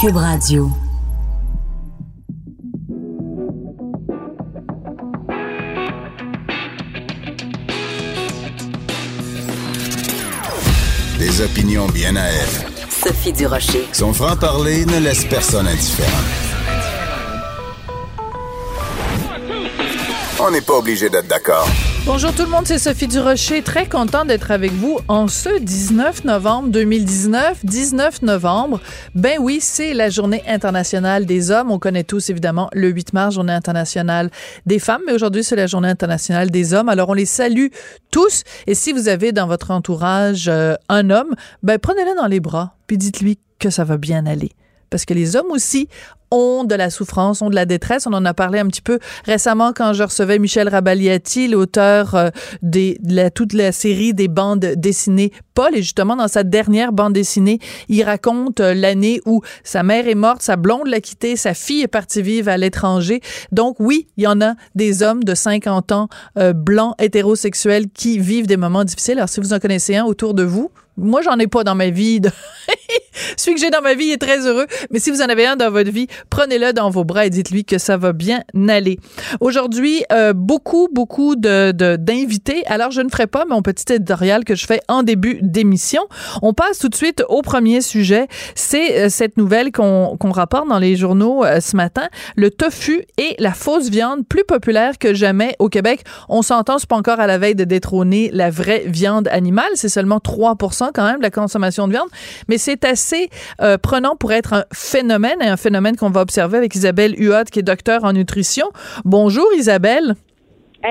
Cube Radio. Des opinions bien à elle. Sophie Durocher. Son franc-parler ne laisse personne indifférent. On n'est pas obligé d'être d'accord. Bonjour tout le monde, c'est Sophie Durocher. Très content d'être avec vous en ce 19 novembre 2019. 19 novembre, ben oui, c'est la journée internationale des hommes. On connaît tous évidemment le 8 mars, journée internationale des femmes, mais aujourd'hui c'est la journée internationale des hommes. Alors on les salue tous. Et si vous avez dans votre entourage euh, un homme, ben prenez-le dans les bras, puis dites-lui que ça va bien aller parce que les hommes aussi ont de la souffrance, ont de la détresse. On en a parlé un petit peu récemment quand je recevais Michel Rabaliati, l'auteur euh, de toute la série des bandes dessinées Paul. Et justement, dans sa dernière bande dessinée, il raconte euh, l'année où sa mère est morte, sa blonde l'a quitté, sa fille est partie vivre à l'étranger. Donc oui, il y en a des hommes de 50 ans, euh, blancs, hétérosexuels, qui vivent des moments difficiles. Alors si vous en connaissez un autour de vous, moi, j'en ai pas dans ma vie. Celui que j'ai dans ma vie est très heureux. Mais si vous en avez un dans votre vie, prenez-le dans vos bras et dites-lui que ça va bien aller. Aujourd'hui, euh, beaucoup, beaucoup de, d'invités. Alors, je ne ferai pas mon petit éditorial que je fais en début d'émission. On passe tout de suite au premier sujet. C'est euh, cette nouvelle qu'on, rapporte dans les journaux euh, ce matin. Le tofu et la fausse viande, plus populaire que jamais au Québec. On s'entend, c'est pas encore à la veille de détrôner la vraie viande animale. C'est seulement 3 quand même de la consommation de viande. Mais c'est assez euh, prenant pour être un phénomène et un phénomène qu'on va observer avec Isabelle Huot, qui est docteur en nutrition. Bonjour Isabelle.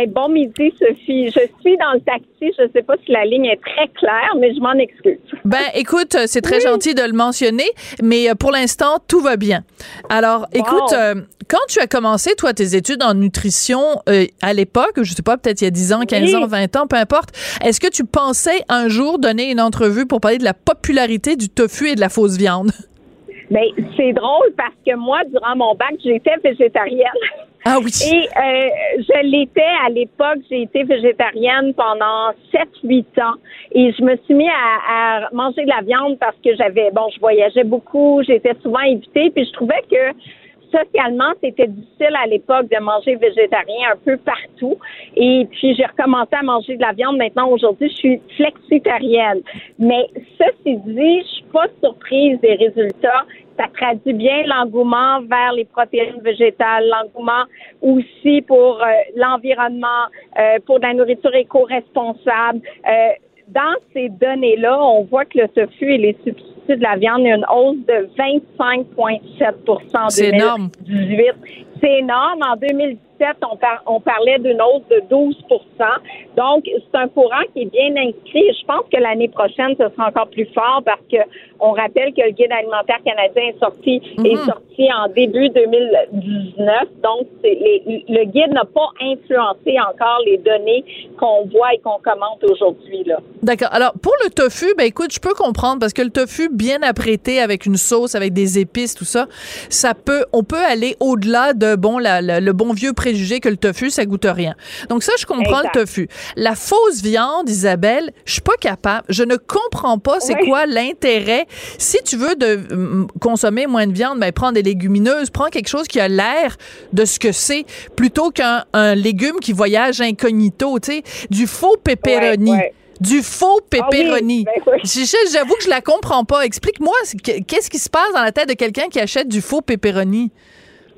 Bon midi, Sophie. Je suis dans le taxi. Je ne sais pas si la ligne est très claire, mais je m'en excuse. Ben, écoute, c'est très gentil de le mentionner, mais euh, pour l'instant, tout va bien. Alors, écoute, euh, quand tu as commencé, toi, tes études en nutrition euh, à l'époque, je sais pas, peut-être il y a 10 ans, 15 ans, 20 ans, peu importe, est-ce que tu pensais un jour donner une entrevue pour parler de la popularité du tofu et de la fausse viande? Ben, c'est drôle parce que moi, durant mon bac, j'étais végétarienne. Ah oui. Et euh, je l'étais à l'époque, j'ai été végétarienne pendant 7-8 ans. Et je me suis mis à, à, manger de la viande parce que j'avais, bon, je voyageais beaucoup, j'étais souvent invitée, puis je trouvais que socialement, c'était difficile à l'époque de manger végétarien un peu partout. Et puis, j'ai recommencé à manger de la viande. Maintenant, aujourd'hui, je suis flexitarienne. Mais ceci dit, je suis pas surprise des résultats. Ça traduit bien l'engouement vers les protéines végétales, l'engouement aussi pour euh, l'environnement, euh, pour de la nourriture éco-responsable. Euh, dans ces données-là, on voit que le tofu et les substituts de la viande, il y a une hausse de 25,7% en 2018. C'est énorme. En 2017, on, on parlait d'une hausse de 12% Donc, c'est un courant qui est bien inscrit. Je pense que l'année prochaine, ce sera encore plus fort parce que on rappelle que le guide alimentaire canadien est sorti, est mhm. sorti en début 2019. Donc, le guide n'a pas influencé encore les données qu'on voit et qu'on commente aujourd'hui, là. D'accord. Alors, pour le tofu, ben écoute, je peux comprendre parce que le tofu bien apprêté avec une sauce, avec des épices, tout ça, ça peut, on peut aller au-delà de, bon, le bon vieux préjugé que le tofu, ça goûte rien. Donc ça, je comprends le tofu. La fausse viande, Isabelle, je suis pas capable. Je ne comprends pas c'est quoi l'intérêt. Si tu veux de consommer moins de viande, ben prends des légumineuses, prends quelque chose qui a l'air de ce que c'est plutôt qu'un légume qui voyage incognito, tu sais, du faux pepperoni. Du faux ah pepperoni. Ben j'avoue que je la comprends pas. Explique-moi, qu'est-ce qui se passe dans la tête de quelqu'un qui achète du faux pepperoni?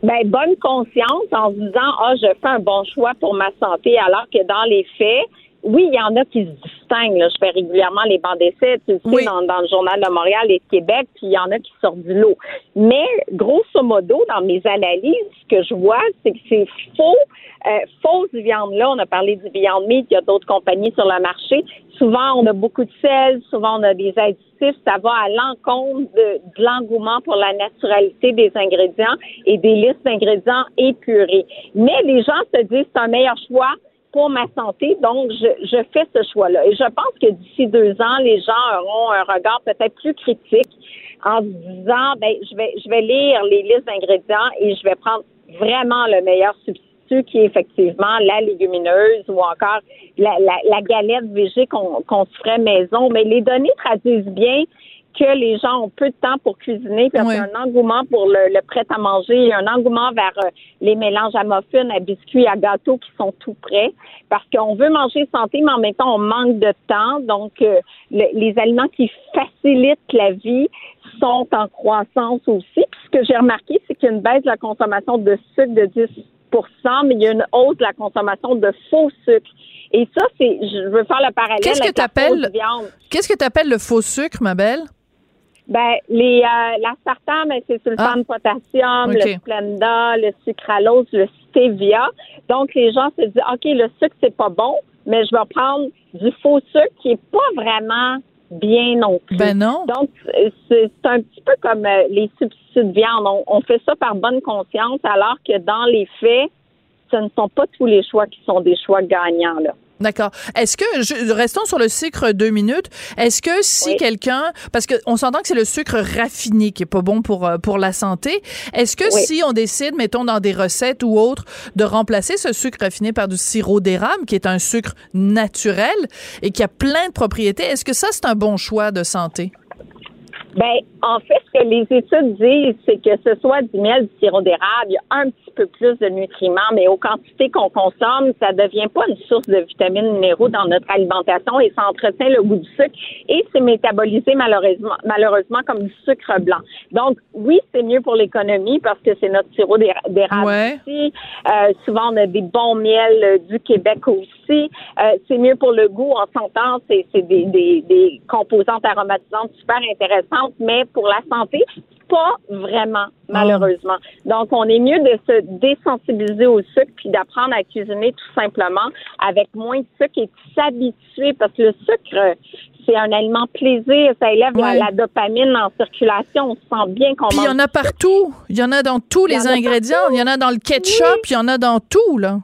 Ben, bonne conscience en se disant, ah, je fais un bon choix pour ma santé, alors que dans les faits, oui, il y en a qui se distinguent. Là. Je fais régulièrement les bancs d'essai, tu sais, dans, dans, le Journal de Montréal et de Québec, puis il y en a qui sortent du lot. Mais, grosso modo, dans mes analyses, ce que je vois, c'est que c'est faux, euh, fausse viande-là. On a parlé du Beyond Meat, il y a d'autres compagnies sur le marché. Souvent, on a beaucoup de sel, souvent, on a des additifs. Ça va à l'encontre de, de l'engouement pour la naturalité des ingrédients et des listes d'ingrédients épurés. Mais les gens se disent c'est un meilleur choix pour ma santé, donc je, fais ce choix-là. Et je pense que d'ici deux ans, les gens auront un regard peut-être plus critique en se disant, ben, je vais, je vais lire les listes d'ingrédients et je vais prendre vraiment le meilleur substitut qui est effectivement la légumineuse ou encore la, la, galette végé qu'on qu'on se ferait maison. Mais les données traduisent bien que les gens ont peu de temps pour cuisiner, parce qu'il y a un engouement pour le, le prêt à manger, il y a un engouement vers euh, les mélanges à muffins, à biscuits, à gâteaux qui sont tout prêts, parce qu'on veut manger santé, mais en même temps, on manque de temps. Donc, euh, les aliments qui facilitent la vie sont en croissance aussi. Puis ce que j'ai remarqué, c'est qu'il y a une baisse de la consommation de sucre de 10% mais il y a une hausse de la consommation de faux sucre. Et ça, c'est, je veux faire le parallèle Qu'est-ce que avec la viande. Qu'est-ce que tu appelles le faux sucre, ma belle? Ben, les, euh, l'aspartame, ben, c'est sulfate de potassium, OK. le Splenda, le sucralose, le stevia. Donc, les gens se disent, OK, le sucre, c'est pas bon, mais je vais prendre du faux sucre qui est pas vraiment bien non plus. Ben non. Donc, c'est c'est un petit peu comme euh, les substituts de viande. On, on fait ça par bonne conscience, alors que dans les faits, ce ne sont pas tous les choix qui sont des choix gagnants, là. D'accord. Est-ce que, je- restons sur le sucre deux minutes, est-ce que si Oui. quelqu'un, parce qu'on s'entend que c'est le sucre raffiné qui est pas bon pour, euh, pour la santé, est-ce que Oui. si on décide, mettons dans des recettes ou autres, de remplacer ce sucre raffiné par du sirop d'érable, qui est un sucre naturel et qui a plein de propriétés, est-ce que ça, c'est un bon choix de santé? Ben, en fait, ce que les études disent, c'est que ce soit du miel, du sirop d'érable, il y a un petit peu plus de nutriments, mais aux quantités qu'on consomme, ça devient pas une source de vitamines minéraux dans notre alimentation et ça entretient le goût du sucre et c'est métabolisé malheureusement, malheureusement comme du sucre blanc. Donc, oui, c'est mieux pour l'économie parce que c'est notre sirop d'éra- d'érable Ouais. ici. Euh, souvent, on a des bons miels euh, du Québec aussi. Euh, c'est mieux pour le goût. On s'entend, c'est c'est des, des, des composantes aromatisantes super intéressantes, mais pour la santé, pas vraiment, malheureusement. Donc, on est mieux de se désensibiliser au sucre puis d'apprendre à cuisiner tout simplement avec moins de sucre et de s'habituer parce que le sucre, c'est un aliment plaisir. Ça élève la, dopamine en circulation. On se sent bien qu'on Puis il y en a partout. Il y en a dans tous les en ingrédients. Il y en a dans le ketchup, Oui. il y en a dans tout, là.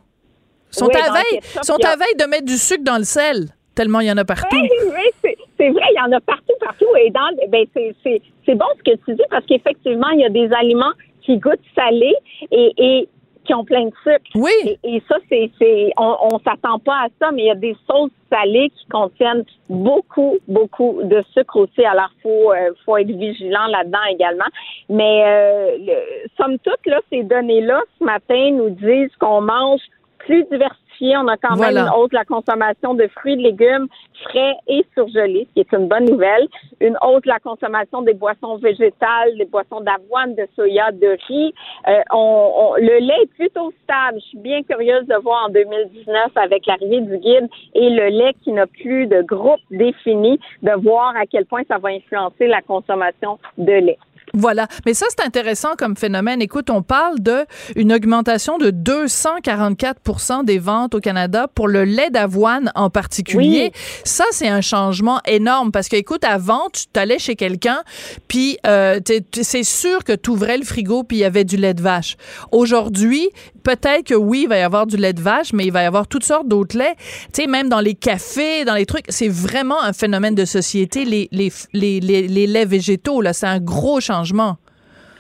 Sont Oui, à veille, ketchup, sont a- à veille de mettre du sucre dans le sel, tellement il y en a partout. Oui, oui, c'est- vrai, il y en a partout, partout. Et dans, ben, c'est, bon ce que tu dis parce qu'effectivement, il y a des aliments qui goûtent salé et, et qui ont plein de sucre. Oui. Et, et ça, c'est, c'est, on, on s'attend pas à ça, mais il y a des sauces salées qui contiennent beaucoup, beaucoup de sucre aussi. Alors, faut, euh, faut être vigilant là-dedans également. Mais euh, le, somme toute, là, ces données-là, ce matin, nous disent qu'on mange plus diversifié. On a quand Voilà. même une hausse de la consommation de fruits, de légumes frais et surgelés, ce qui est une bonne nouvelle. Une hausse de la consommation des boissons végétales, des boissons d'avoine, de soya, de riz. Euh, on, on- le lait est plutôt stable. Je suis bien curieuse de voir en 2019 avec l'arrivée du guide et le lait qui n'a plus de groupe défini, de voir à quel point ça va influencer la consommation de lait. Voilà. Mais ça, c'est intéressant comme phénomène. Écoute, on parle de une augmentation de 244 des ventes au Canada pour le lait d'avoine en particulier. Ça, c'est un changement énorme parce que, écoute, avant, tu t'allais chez quelqu'un, puis euh, c'est sûr que tu ouvrais le frigo, puis il y avait du lait de vache. Aujourd'hui, peut-être que oui, il va y avoir du lait de vache, mais il va y avoir toutes sortes d'autres laits. Tu sais, même dans les cafés, dans les trucs, c'est vraiment un phénomène de société, les, les, les, les, laits végétaux, là, c'est un gros changement.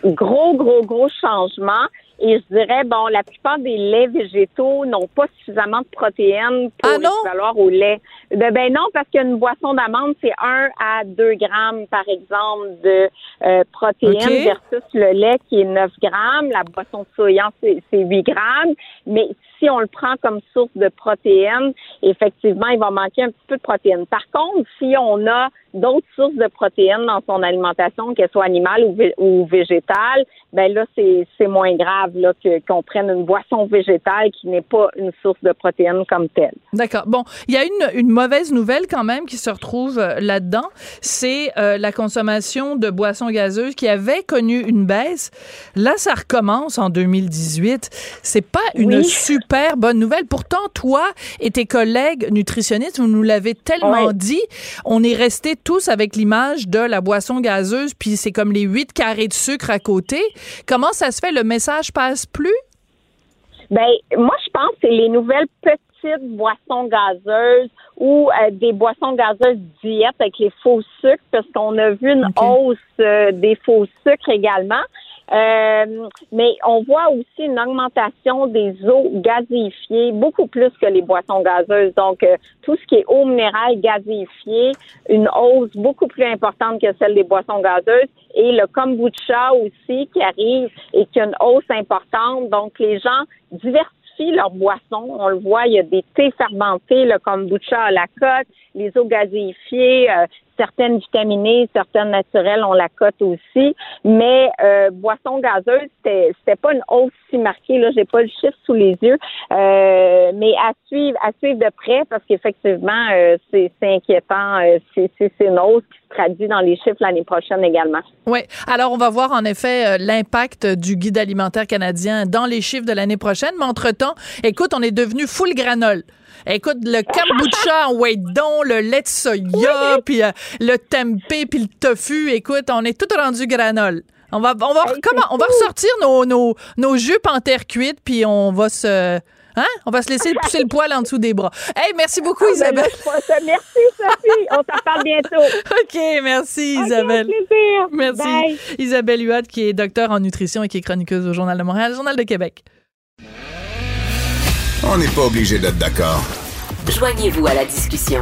gros, gros, gros changement. Et je dirais, bon, la plupart des laits végétaux n'ont pas suffisamment de protéines pour Ah équivaloir au lait. Ben, ben non, parce qu'une boisson d'amande, c'est 1 à 2 grammes, par exemple, de euh, protéines versus le lait qui est 9 grammes. La boisson de soya, c'est c'est 8 grammes. Mais si on le prend comme source de protéines, effectivement, il va manquer un petit peu de protéines. Par contre, si on a d'autres sources de protéines dans son alimentation, qu'elles soient animales ou, ou végétales, ben là, c'est moins grave là qu'on prenne une boisson végétale qui n'est pas une source de protéines comme telle. D'accord. Bon, il y a une, une, mauvaise nouvelle quand même qui se retrouve euh, là-dedans, c'est euh, la consommation de boissons gazeuses qui avait connu une baisse. Là, ça recommence en 2018. C'est pas une super bonne nouvelle. Pourtant, toi et tes collègues nutritionnistes, vous nous l'avez tellement dit, on est resté tous avec l'image de la boisson gazeuse, puis c'est comme les huit carrés de sucre à côté. Comment ça se fait? Le message passe plus? Ben, moi, je pense que c'est les nouvelles petites boissons gazeuses ou euh, des boissons gazeuses diète avec les faux sucres, parce qu'on a vu une hausse euh, des faux sucres également. Euh, mais on voit aussi une augmentation des eaux gazéifiées, beaucoup plus que les boissons gazeuses. Donc, euh, tout ce qui est eau minérale gazéifiée, une hausse beaucoup plus importante que celle des boissons gazeuses. Et le kombucha aussi qui arrive et qui a une hausse importante. Donc, les gens diversifient leurs boissons. On le voit, il y a des thés fermentés, le kombucha à la coque, les eaux gazéifiées, euh, certaines vitaminées, certaines naturelles, on la cote aussi. Mais euh, boisson gazeuse, c'était, pas une hausse si marquée. Là, j'ai pas le chiffre sous les yeux, euh, mais à suivre, à suivre de près parce qu'effectivement, euh, c'est, inquiétant. Euh, c'est, une hausse qui se traduit dans les chiffres l'année prochaine également. Oui. Alors, on va voir en effet l'impact du guide alimentaire canadien dans les chiffres de l'année prochaine. Mais entre-temps, écoute, on est devenu full granole. Écoute, le kombucha en don, le lait de soya, puis euh, le tempeh, puis le tofu. Écoute, on est tout rendu granole. On va, on va, comment, on va ressortir nos, nos, nos jupes en terre cuite, puis on va se... Hein? On va se laisser pousser le poil en dessous des bras. Hey, merci beaucoup, ah, ben, Isabelle. merci, Sophie. On s'en parle bientôt. OK, merci, Isabelle. plaisir. Merci. Isabelle Huot, qui est docteur en nutrition et qui est chroniqueuse au Journal de Montréal, Journal de Québec. On n'est pas obligé d'être d'accord. Joignez-vous à la discussion.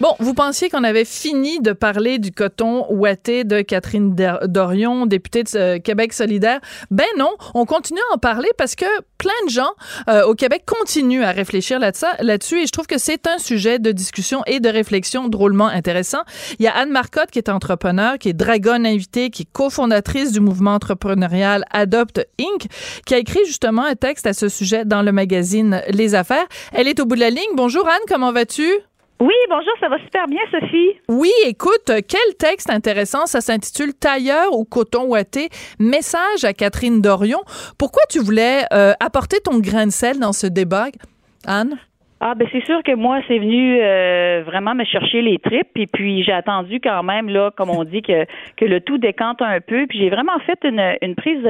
Bon, vous pensiez qu'on avait fini de parler du coton ouaté de Catherine Dorion, députée de euh, Québec solidaire. Ben non, on continue à en parler parce que plein de gens euh, au Québec continuent à réfléchir là-dessus et je trouve que c'est un sujet de discussion et de réflexion drôlement intéressant. Il y a Anne Marcotte qui est entrepreneur, qui est Dragon invitée, qui est cofondatrice du mouvement entrepreneurial Adopt Inc., qui a écrit justement un texte à ce sujet dans le magazine Les Affaires. Elle est au bout de la ligne. Bonjour Anne, comment vas-tu? Oui, bonjour, ça va super bien, Sophie. Oui, écoute, quel texte intéressant. Ça s'intitule Tailleur au coton ouaté. Message à Catherine Dorion. Pourquoi tu voulais euh, apporter ton grain de sel dans ce débat, Anne? Ah ben c'est sûr que moi c'est venu euh, vraiment me chercher les tripes et puis j'ai attendu quand même là comme on dit que que le tout décante un peu puis j'ai vraiment fait une une prise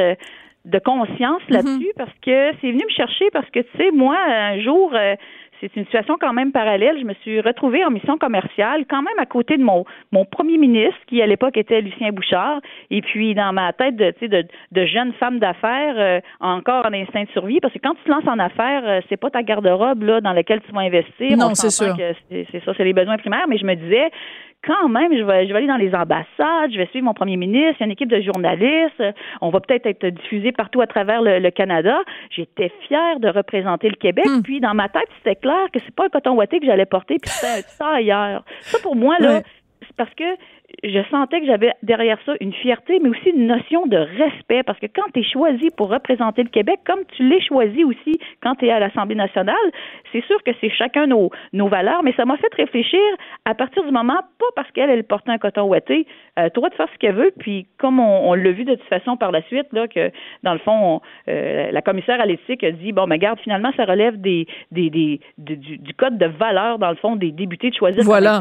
de, conscience mm-hmm. là-dessus parce que c'est venu me chercher parce que tu sais moi un jour euh, c'est une situation quand même parallèle. Je me suis retrouvée en mission commerciale, quand même à côté de mon, mon premier ministre, qui à l'époque était Lucien Bouchard, et puis dans ma tête de, de, de jeune femme d'affaires, euh, encore en instinct de survie, parce que quand tu te lances en affaires, euh, c'est pas ta garde-robe là dans laquelle tu vas investir. Non, c'est sûr. C'est ça, c'est les besoins primaires, mais je me disais, quand même, je vais, je vais aller dans les ambassades, je vais suivre mon premier ministre, il y a une équipe de journalistes, on va peut-être être diffusé partout à travers le, Canada. J'étais fière de représenter le Québec, hmm. puis dans ma tête, c'était clair que c'est pas un coton ouaté que j'allais porter, puis c'était ça ailleurs. Ça, pour moi, là, c'est parce que je sentais que j'avais derrière ça une fierté, mais aussi une notion de respect, parce que quand tu es choisi pour représenter le Québec, comme tu l'es choisi aussi quand tu es à l'Assemblée nationale, c'est sûr que c'est chacun nos, nos valeurs, mais ça m'a fait réfléchir à partir du moment, pas parce qu'elle, elle portait un coton ouaté, euh, toi de faire ce qu'elle veut, puis comme on, l'a vu de toute façon par la suite, là, que dans le fond, euh, la commissaire à l'éthique a dit, bon, mais garde, finalement, ça relève des, des, des du, code de valeur, dans le fond, des débutés de choisir voilà.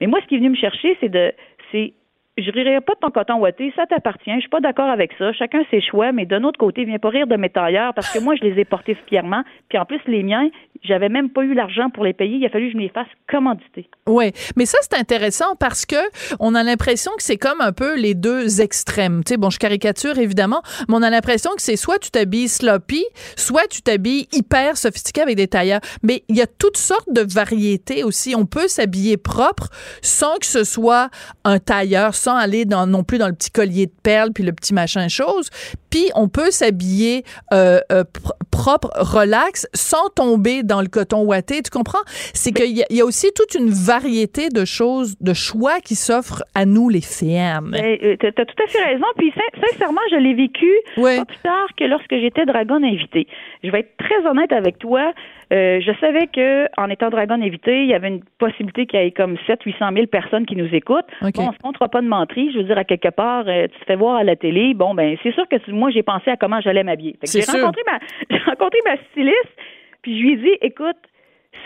Mais moi, ce qui est venu me chercher, c'est de c'est je rirai pas de ton coton ouaté, ça t'appartient, je suis pas d'accord avec ça, chacun ses choix, mais d'un autre côté, viens pas rire de mes tailleurs parce que moi, je les ai portés fièrement, puis en plus, les miens, J'avais même pas eu l'argent pour les payer. Il a fallu que je me les fasse commanditer. Oui, mais ça c'est intéressant parce que on a l'impression que c'est comme un peu les deux extrêmes. Tu sais, bon, je caricature évidemment, mais on a l'impression que c'est soit tu t'habilles sloppy, soit tu t'habilles hyper sophistiqué avec des tailleurs. Mais il y a toutes sortes de variétés aussi. On peut s'habiller propre sans que ce soit un tailleur, sans aller dans, non plus dans le petit collier de perles puis le petit machin chose. Puis on peut s'habiller euh, euh, propre, relax, sans tomber dans le coton ouaté. Tu comprends? C'est qu'il y, y, a aussi toute une variété de choses, de choix qui s'offrent à nous, les femmes. Ben, euh, tu as tout à fait raison. Puis sincèrement, je l'ai vécu pas plus tard que lorsque j'étais dragon invité. Je vais être très honnête avec toi. Euh, je savais que en étant dragon invité, il y avait une possibilité qu'il y ait comme 7 800 000 personnes qui nous écoutent. Bon, on se comptera pas de mentir. Je veux dire, à quelque part, euh, tu te fais voir à la télé. Bon, ben c'est sûr que moi, j'ai pensé à comment j'allais m'habiller. J'ai rencontré ma, j'ai rencontré ma styliste, puis je lui ai dit, écoute,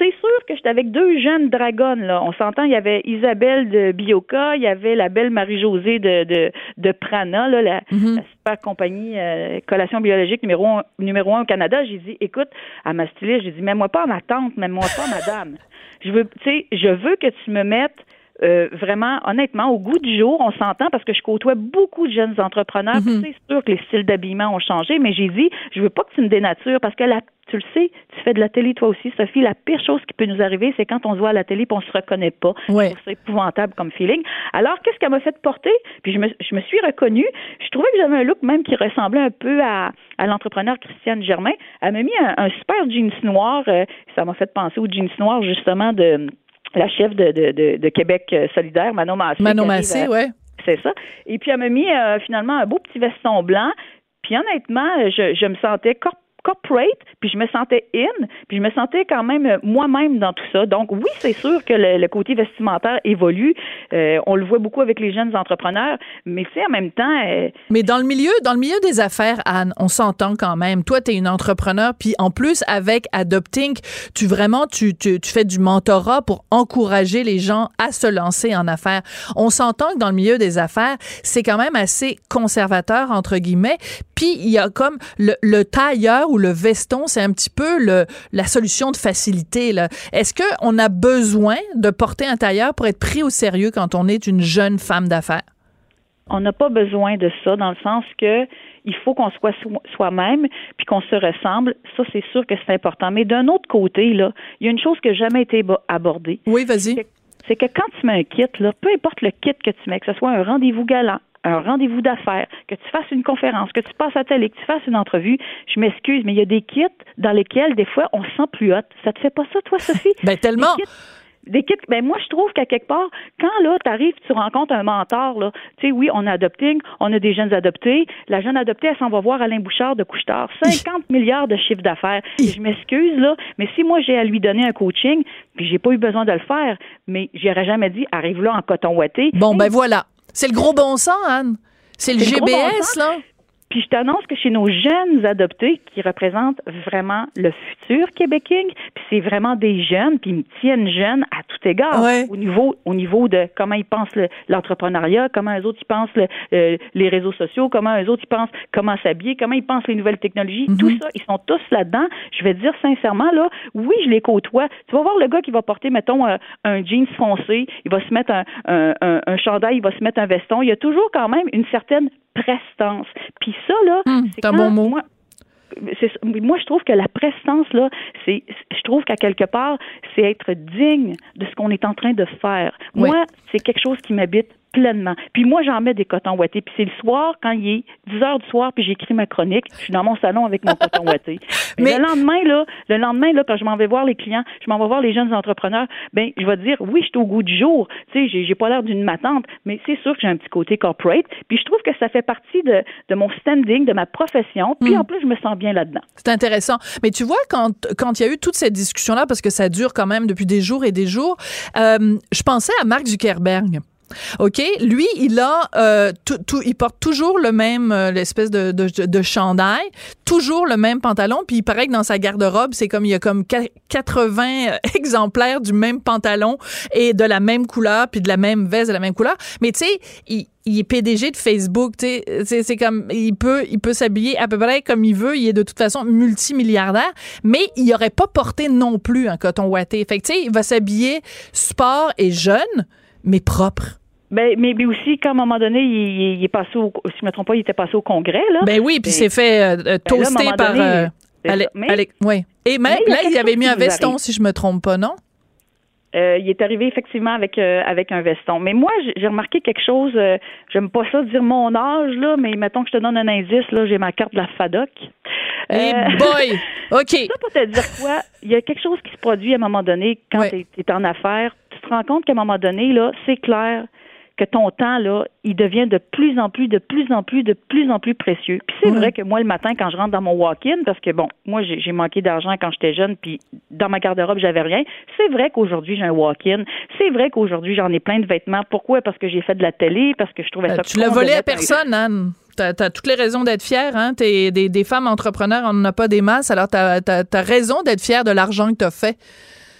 c'est sûr que j'étais avec deux jeunes dragons, là. On s'entend, il y avait Isabelle de Bioca, il y avait la belle Marie-Josée de, de, de, Prana, là, la, super compagnie euh, collation biologique numéro un, numéro un au Canada. J'ai dit, écoute, à ma styliste, j'ai dit, mets-moi pas en attente, mets-moi pas madame. Je veux, tu sais, je veux que tu me mettes euh, vraiment, honnêtement, au goût du jour, on s'entend parce que je côtoie beaucoup de jeunes entrepreneurs. Mm-hmm. C'est sûr que les styles d'habillement ont changé, mais j'ai dit, je veux pas que tu me dénatures parce que la tu le sais, tu fais de la télé toi aussi, Sophie. La pire chose qui peut nous arriver, c'est quand on se voit à la télé et on se reconnaît pas. C'est épouvantable comme feeling. Alors, qu'est-ce qu'elle m'a fait porter? Puis je me, je me suis reconnue. Je trouvais que j'avais un look même qui ressemblait un peu à, à l'entrepreneur Christiane Germain. Elle m'a mis un, super jeans noir. Euh, ça m'a fait penser au jeans noir, justement, de la chef de, de, de, Québec euh, solidaire, Manon Massé. Manon Massé, oui. C'est ça. Et puis, elle m'a mis euh, finalement un beau petit veston blanc. Puis honnêtement, je, je me sentais corp corporate, puis je me sentais in, puis je me sentais quand même euh, moi-même dans tout ça. Donc oui, c'est sûr que le, côté vestimentaire évolue. Euh, on le voit beaucoup avec les jeunes entrepreneurs, mais c'est en même temps. Euh, mais dans le milieu, dans le milieu des affaires, Anne, on s'entend quand même. Toi, tu es une entrepreneur, puis en plus avec Adopting, tu vraiment tu, tu, tu fais du mentorat pour encourager les gens à se lancer en affaires. On s'entend que dans le milieu des affaires, c'est quand même assez conservateur entre guillemets. Puis il y a comme le, le tailleur ou le veston, c'est un petit peu le, la solution de facilité. Est-ce qu'on a besoin de porter un tailleur pour être pris au sérieux quand on est une jeune femme d'affaires? On n'a pas besoin de ça dans le sens que il faut qu'on soit soi-même puis qu'on se ressemble. Ça, c'est sûr que c'est important. Mais d'un autre côté, là, il y a une chose qui n'a jamais été abordée. Oui, vas-y. C'est que quand tu mets un kit, là, peu importe le kit que tu mets, que ce soit un rendez-vous galant, un rendez-vous d'affaires, que tu fasses une conférence, que tu passes à télé, que tu fasses une entrevue, je m'excuse, mais il y a des kits dans lesquels, des fois, on se sent plus hot. Ça te fait pas ça, toi, Sophie? ben, tellement des kits, ben moi je trouve qu'à quelque part, quand là tu arrives, tu rencontres un mentor là, tu sais oui, on a adopting, on a des jeunes adoptés, la jeune adoptée elle s'en va voir Alain Bouchard de Couchetard, 50 milliards de chiffre d'affaires. Je m'excuse là, mais si moi j'ai à lui donner un coaching, puis j'ai pas eu besoin de le faire, mais j'aurais jamais dit arrive là en coton ouaté. Bon ben voilà, c'est le gros bon sens Anne. C'est le GBS là. Puis je t'annonce que chez nos jeunes adoptés, qui représentent vraiment le futur Québec puis c'est vraiment des jeunes, puis ils me tiennent jeunes à tout égard au niveau au niveau de comment ils pensent l'entrepreneuriat, comment les autres ils pensent euh, les réseaux sociaux, comment les autres ils pensent comment s'habiller, comment ils pensent les nouvelles technologies, tout mhm. ça, ils sont tous là-dedans. Je vais te dire sincèrement là, oui, je les côtoie. Tu vas voir le gars qui va porter mettons euh, un jeans foncé, il va se mettre un, un, un chandail, il va se mettre un veston. Il y a toujours quand même une certaine prestance. Puis ça, là, hum, c'est un bon mot. Moi, moi, je trouve que la prestance, là, c'est, je trouve qu'à quelque part, c'est être digne de ce qu'on est en train de faire. Moi, c'est quelque chose qui m'habite pleinement. Puis moi, j'en mets des cotons ouatés. Puis c'est le soir, quand il est 10 heures du soir, puis j'écris ma chronique, je suis dans mon salon avec mon coton ouaté. Mais, le lendemain, là, le lendemain, là, quand je m'en vais voir les clients, je m'en vais voir les jeunes entrepreneurs, ben, je vais dire, oui, je suis au goût du jour. Tu sais, j'ai, j'ai pas l'air d'une matante, mais c'est sûr que j'ai un petit côté corporate. Puis je trouve que ça fait partie de, de mon standing, de ma profession. Puis hmm. en plus, je me sens bien là-dedans. C'est intéressant. Mais tu vois, quand, quand il y a eu toute cette discussion-là, parce que ça dure quand même depuis des jours et des jours, euh, je pensais à Mark Zuckerberg. OK? Lui, il a euh, tout, tout- il porte toujours le même euh, l'espèce de, de, de chandail, toujours le même pantalon, puis il paraît que dans sa garde-robe, c'est comme il y a comme qua- 80 exemplaires du même pantalon et de la même couleur, puis de la même veste de la même couleur. Mais tu sais, il il est PDG de Facebook, tu sais, c'est c'est comme il peut il peut s'habiller à peu près comme il veut, il est de toute façon multimilliardaire, mais il aurait pas porté non plus un coton ouaté. Fait que tu sais, il va s'habiller sport et jeune, mais propre. Ben, mais, mais aussi, qu'à un moment donné, il, est passé au, si je me trompe pas, il était passé au Congrès, là. Ben oui, puis Mais- c'est fait euh, euh, Ben là, à toaster par donné, euh. Mais- Ale- ouais. Et même là, il avait mis un veston, arrive. si je me trompe pas, non? Euh, il est arrivé effectivement avec euh, avec un veston. Mais moi, j'ai- remarqué quelque chose. euh, J'aime pas ça dire mon âge là, mais mettons que je te donne un indice là, j'ai ma carte de la FADOC. Eh Euh, boy! OK. Ça pour te dire quoi, il y a quelque chose qui se produit à un moment donné quand Ouais. tu es, en affaires. Tu te rends compte qu'à un moment donné, là, c'est clair que ton temps, là, il devient de plus en plus, de plus en plus, de plus en plus précieux. Puis c'est Ouais. vrai que moi, le matin, quand je rentre dans mon walk-in, parce que bon, moi, j'ai manqué d'argent quand j'étais jeune, puis dans ma garde-robe, j'avais rien. C'est vrai qu'aujourd'hui, j'ai un walk-in. C'est vrai qu'aujourd'hui, j'en ai plein de vêtements. Pourquoi? Parce que j'ai fait de la télé, parce que je trouvais Euh, ça tu l'as volé à personne, Anne. T'as as toutes les raisons d'être fière, hein? T'es des, des femmes entrepreneurs, on n'en a pas des masses, alors t'as as, raison d'être fière de l'argent que t'as fait.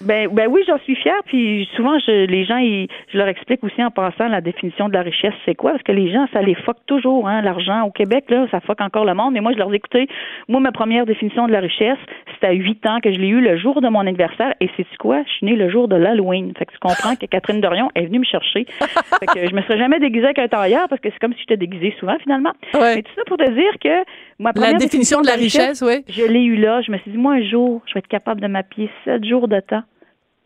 Ben, ben oui, j'en suis fière. Puis souvent, je, les gens, ils- je leur explique aussi en passant la définition de la richesse, c'est quoi? Parce que les gens, ça les fuck toujours, hein, l'argent. Au Québec, là, ça fuck encore le monde. Mais moi, je leur dis, écoutez, moi, ma première définition de la richesse, c'était à 8 ans que je l'ai eu le jour de mon anniversaire. Et c'est quoi? Je suis née le jour de l'Halloween. Fait que tu comprends que Catherine Dorion est venue me chercher. fait que je me serais jamais déguisée avec un tailleur parce que c'est comme si j'étais déguisée souvent, finalement. Ouais. Mais tout ça pour te dire que ma La première définition de la richesse, oui. je l'ai eu là. Je me suis dit, moi, un jour, je vais être capable de m'appuyer sept jours de temps,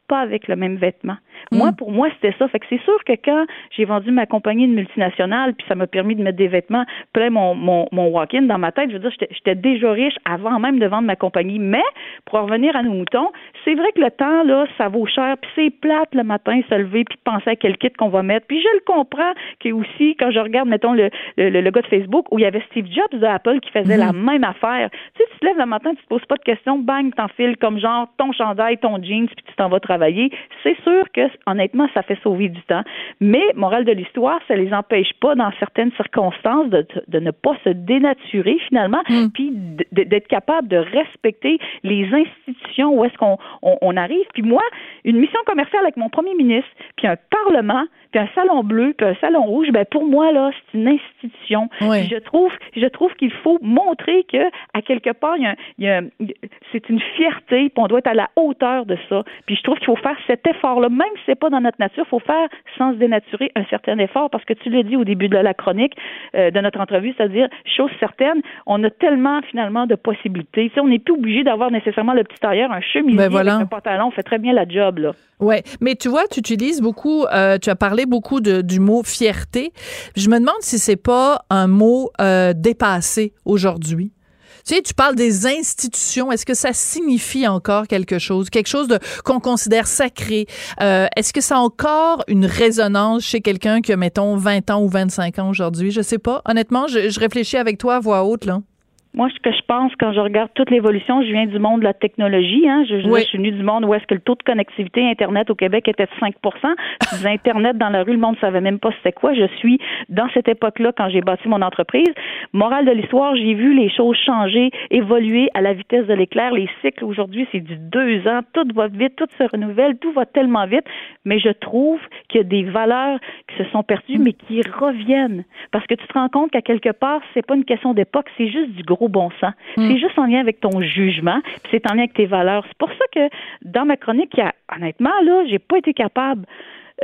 pas avec le même vêtement. Moi, pour moi, c'était ça. Fait que c'est sûr que quand j'ai vendu ma compagnie de multinationale, puis ça m'a permis de mettre des vêtements plein mon, mon, mon walk-in dans ma tête, je veux dire, j'étais- déjà riche avant même de vendre ma compagnie. Mais, pour en revenir à nos moutons, c'est vrai que le temps, là, ça vaut cher, puis c'est plate le matin, se lever, puis penser à quel kit qu'on va mettre. Puis je le comprends que aussi, quand je regarde, mettons, le, le, le gars de Facebook, où il y avait Steve Jobs de Apple qui faisait la même affaire. Tu sais, tu te lèves le matin, tu te poses pas de questions, bang, t'enfiles comme genre ton chandail, ton jeans, puis tu t'en vas travailler. C'est sûr que, honnêtement, ça fait sauver du temps. Mais, morale de l'histoire, ça les empêche pas, dans certaines circonstances, de, de ne pas se dénaturer, finalement, puis d- d- d'être capable de respecter les institutions où est-ce qu'on on, on arrive. Puis moi, une mission commerciale avec mon premier ministre, puis un parlement, puis un salon bleu, puis un salon rouge, ben pour moi, là, c'est une institution. Puis Je trouve, je trouve qu'il faut montrer que, à quelque part, il y a, un- il y a un- c'est une fierté, puis on doit être à la hauteur de ça. Puis je trouve qu'il faut faire cet effort-là, même si c'est pas dans notre nature, il faut faire sans se dénaturer un certain effort, parce que tu l'as dit au début de la chronique euh, de notre entrevue, c'est-à-dire, chose certaine, on a tellement finalement de possibilités. On n'est plus obligé d'avoir nécessairement le petit tailleur, un chemisier Ben voilà. un pantalon, fait très bien la job, là. Ouais, mais tu vois, tu utilises beaucoup, euh, tu as parlé beaucoup de, du mot fierté. Je me demande si c'est pas un mot euh, dépassé aujourd'hui. Tu sais, tu parles des institutions. Est-ce que ça signifie encore quelque chose, quelque chose qu'on considère sacré Euh, Est-ce que ça a encore une résonance chez quelqu'un qui a mettons 20 ans ou 25 ans aujourd'hui? Je sais pas. Honnêtement, je, je réfléchis avec toi à voix haute là. Moi, ce que je pense quand je regarde toute l'évolution, je viens du monde de la technologie. Hein. Je, je- Oui. je suis venue du monde où est-ce que le taux de connectivité Internet au Québec était de 5 Je disais Internet dans la rue, le monde ne savait même pas c'était quoi. Je suis dans cette époque-là quand j'ai bâti mon entreprise. Morale de l'histoire, j'ai vu les choses changer, évoluer à la vitesse de l'éclair. Les cycles aujourd'hui, c'est du deux ans. Tout va vite, tout se renouvelle, tout va tellement vite. Mais je trouve qu'il y a des valeurs qui se sont perdues, mais qui reviennent. Parce que tu te rends compte qu'à quelque part, c'est pas une question d'époque, c'est juste du gros bon sens. C'est juste en lien avec ton jugement, puis c'est en lien avec tes valeurs. C'est pour ça que dans ma chronique, il y a, honnêtement, là, j'ai pas été capable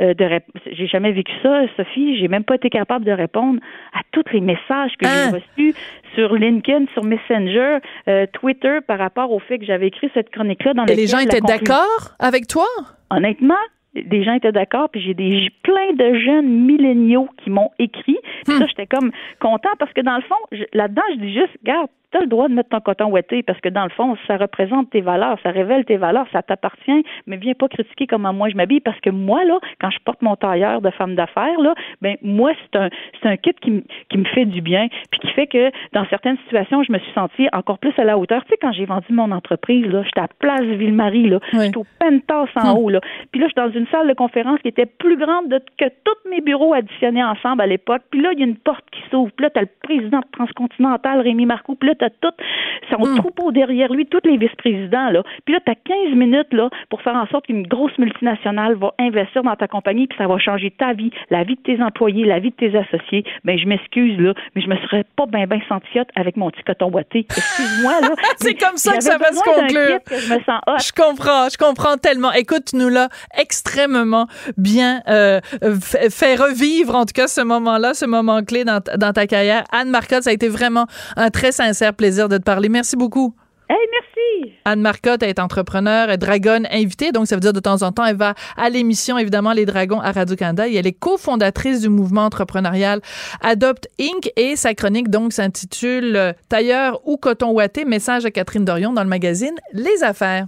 euh, de rép- j'ai jamais vécu ça, Sophie. J'ai même pas été capable de répondre à tous les messages que Hein? j'ai reçus sur LinkedIn, sur Messenger, euh, Twitter, par rapport au fait que j'avais écrit cette chronique-là dans Et les gens étaient d'accord avec toi? Honnêtement, des gens étaient d'accord, puis j'ai des plein de jeunes milléniaux qui m'ont écrit. Puis ça, j'étais comme content parce que dans le fond, là-dedans, je dis juste, regarde, tu as le droit de mettre ton coton ouetté parce que dans le fond, ça représente tes valeurs, ça révèle tes valeurs, ça t'appartient, mais viens pas critiquer comment moi je m'habille parce que moi, là, quand je porte mon tailleur de femme d'affaires, là, ben, moi, c'est un, c'est un kit qui, qui me fait du bien, puis qui fait que dans certaines situations, je me suis sentie encore plus à la hauteur. Tu sais, quand j'ai vendu mon entreprise, là, j'étais à Place Ville-Marie, là, j'étais au penthouse en haut, là. Puis là, je suis dans une salle de conférence qui était plus grande de- que tous mes bureaux additionnés ensemble à l'époque. Puis là, il y a une porte qui s'ouvre. Puis là, t'as le président de Transcontinental, Rémi Marcoux. Puis là, t'as tout son troupeau derrière lui, tous les vice-présidents, là. Puis là, t'as 15 minutes, là, pour faire en sorte qu'une grosse multinationale va investir dans ta compagnie, puis ça va changer ta vie, la vie de tes employés, la vie de tes associés. Ben, je m'excuse, là, mais je me serais pas bien, bien senti hot avec mon petit coton boité. Excuse-moi, là. C'est comme ça que ça va se conclure. je me sens hot. Je comprends, je comprends tellement. Écoute, tu nous l'as extrêmement bien euh, fait, revivre, en tout cas, ce moment-là, ce moment clé dans, ta- dans ta carrière. Anne Marcotte, ça a été vraiment un très sincère plaisir de te parler. Merci beaucoup. Hey, merci! Anne Marcotte est entrepreneur, est dragonne invitée, donc ça veut dire de temps en temps, elle va à l'émission, évidemment, Les Dragons à Radio-Canada et elle est cofondatrice du mouvement entrepreneurial Adopt Inc. et sa chronique, donc, s'intitule euh, Tailleur ou coton ouaté, message à Catherine Dorion dans le magazine Les Affaires.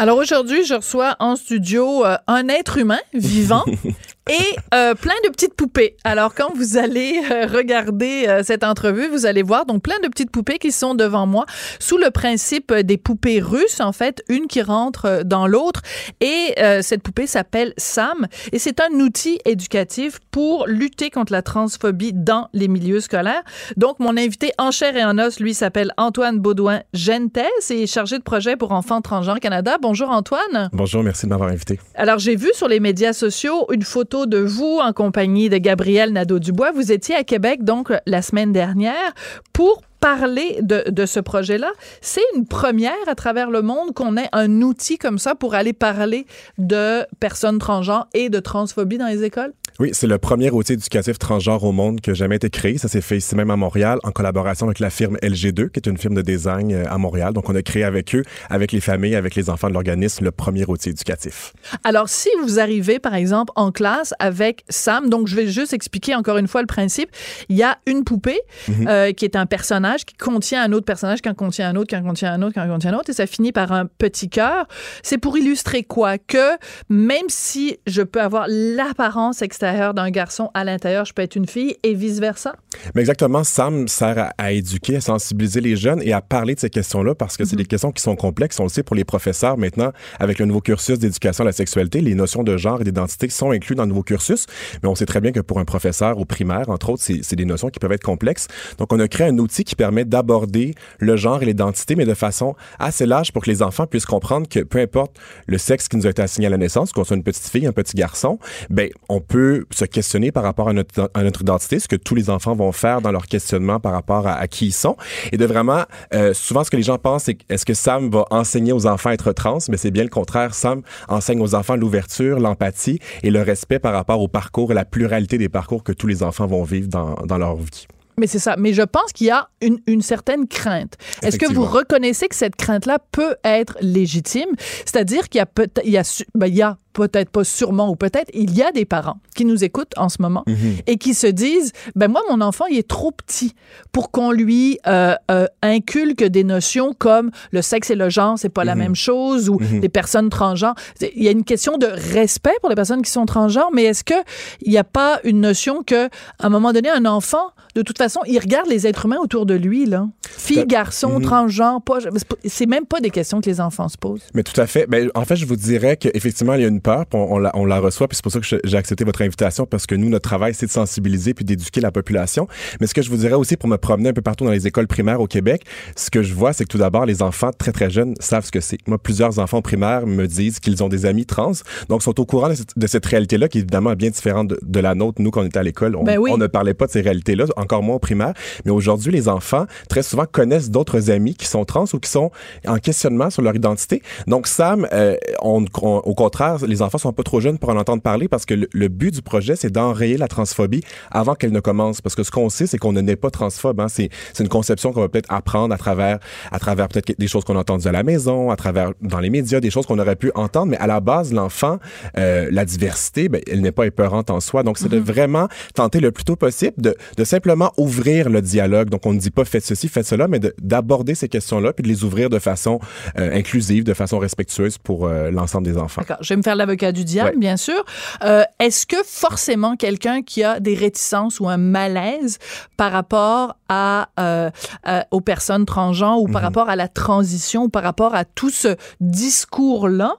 Alors aujourd'hui, je reçois en studio euh, un être humain vivant et euh, plein de petites poupées. Alors quand vous allez euh, regarder cette entrevue, vous allez voir donc plein de petites poupées qui sont devant moi sous le principe des poupées russes en fait, une qui rentre dans l'autre et cette poupée s'appelle Sam et c'est un outil éducatif pour lutter contre la transphobie dans les milieux scolaires. Donc mon invité en chair et en os lui s'appelle Antoine Baudouin Gentes et est chargé de projet pour enfants transgenres Canada. Bonjour Antoine. Bonjour, merci de m'avoir invité. Alors, j'ai vu sur les médias sociaux une photo de vous en compagnie de Gabriel Nadeau-Dubois. Vous étiez à Québec, donc, la semaine dernière pour parler de, de ce projet-là. C'est une première à travers le monde qu'on ait un outil comme ça pour aller parler de personnes transgenres et de transphobie dans les écoles? Oui, c'est le premier outil éducatif transgenre au monde qui a jamais été créé. Ça s'est fait ici même à Montréal en collaboration avec la firme LG2, qui est une firme de design euh, à Montréal. Donc, on a créé avec eux, avec les familles, avec les enfants de l'organisme, le premier outil éducatif. Alors, si vous arrivez, par exemple, en classe avec Sam, donc je vais juste expliquer encore une fois le principe. Il y a une poupée euh, qui est un personnage qui contient un autre personnage, qui en contient un autre, qui en contient un autre, qui en contient un autre, et ça finit par un petit cœur. C'est pour illustrer quoi? Que même si je peux avoir l'apparence extérieure d'un garçon, à l'intérieur, je peux être une fille, et vice-versa? Mais exactement, Sam sert à, à éduquer, à sensibiliser les jeunes et à parler de ces questions-là parce que c'est des questions qui sont complexes. On le sait pour les professeurs maintenant, avec le nouveau cursus d'éducation à la sexualité, les notions de genre et d'identité sont incluses dans le nouveau cursus. Mais on sait très bien que pour un professeur au primaire, entre autres, c'est c'est des notions qui peuvent être complexes. Donc, on a créé un outil qui permet d'aborder le genre et l'identité, mais de façon assez large pour que les enfants puissent comprendre que peu importe le sexe qui nous a été assigné à la naissance, qu'on soit une petite fille, un petit garçon, ben, on peut se questionner par rapport à notre, à notre identité, ce que tous les enfants vont faire dans leur questionnement par rapport à, à qui ils sont, et de vraiment, euh, souvent ce que les gens pensent, c'est est-ce que Sam va enseigner aux enfants à être trans, mais c'est bien le contraire. Sam enseigne aux enfants l'ouverture, l'empathie et le respect par rapport au parcours et la pluralité des parcours que tous les enfants vont vivre dans, dans leur vie. Mais c'est ça. Mais je pense qu'il y a une, une certaine crainte. Est-ce que vous reconnaissez que cette crainte-là peut être légitime? C'est-à-dire qu'il y a peut-être, il y a, ben, il y a peut-être pas sûrement ou peut-être, il y a des parents qui nous écoutent en ce moment et qui se disent, ben moi, mon enfant, il est trop petit pour qu'on lui euh, euh, inculque des notions comme le sexe et le genre, c'est pas la même chose ou les personnes transgenres. Il y a une question de respect pour les personnes qui sont transgenres, mais est-ce que il n'y a pas une notion que, à un moment donné, un enfant, de toute façon, il regarde les êtres humains autour de lui, là? Filles, garçons, transgenres, pas, c'est pas- c'est même pas des questions que les enfants se posent. Mais tout à fait. Ben, en fait, je vous dirais qu'effectivement, il y a une une peur, puis on, on la, on la reçoit, puis c'est pour ça que j'ai accepté votre invitation, parce que nous, notre travail, c'est de sensibiliser puis d'éduquer la population. Mais ce que je vous dirais aussi, pour me promener un peu partout dans les écoles primaires au Québec, ce que je vois, c'est que tout d'abord, les enfants très, très jeunes savent ce que c'est. Moi, plusieurs enfants primaires me disent qu'ils ont des amis trans, donc sont au courant de cette, réalité-là, qui évidemment est bien différente de, de la nôtre. Nous, quand on était à l'école, on, Ben oui. on ne parlait pas de ces réalités-là, encore moins au primaire. Mais aujourd'hui, les enfants, très souvent, connaissent d'autres amis qui sont trans ou qui sont en questionnement sur leur identité. Donc, Sam, euh, on, on- au contraire, les enfants sont pas trop jeunes pour en entendre parler parce que le, le but du projet, c'est d'enrayer la transphobie avant qu'elle ne commence. Parce que ce qu'on sait, c'est qu'on ne naît pas transphobe. Hein. C'est, c'est une conception qu'on va peut-être apprendre à travers, à travers peut-être des choses qu'on a entendues à la maison, à travers dans les médias, des choses qu'on aurait pu entendre. Mais à la base, l'enfant, euh, la diversité, ben, elle n'est pas épeurante en soi. Donc, c'est de vraiment tenter le plus tôt possible de, de simplement ouvrir le dialogue. Donc, on ne dit pas faites ceci, faites cela, mais de- d'aborder ces questions-là puis de les ouvrir de façon euh, inclusive, de façon respectueuse pour euh, l'ensemble des enfants. D'accord. Je vais me faire l'avocat du diable, Ouais. bien sûr. Euh, Est-ce que forcément quelqu'un qui a des réticences ou un malaise par rapport à, euh, à- aux personnes transgenres ou par Mhm. rapport à la transition ou par rapport à tout ce discours-là,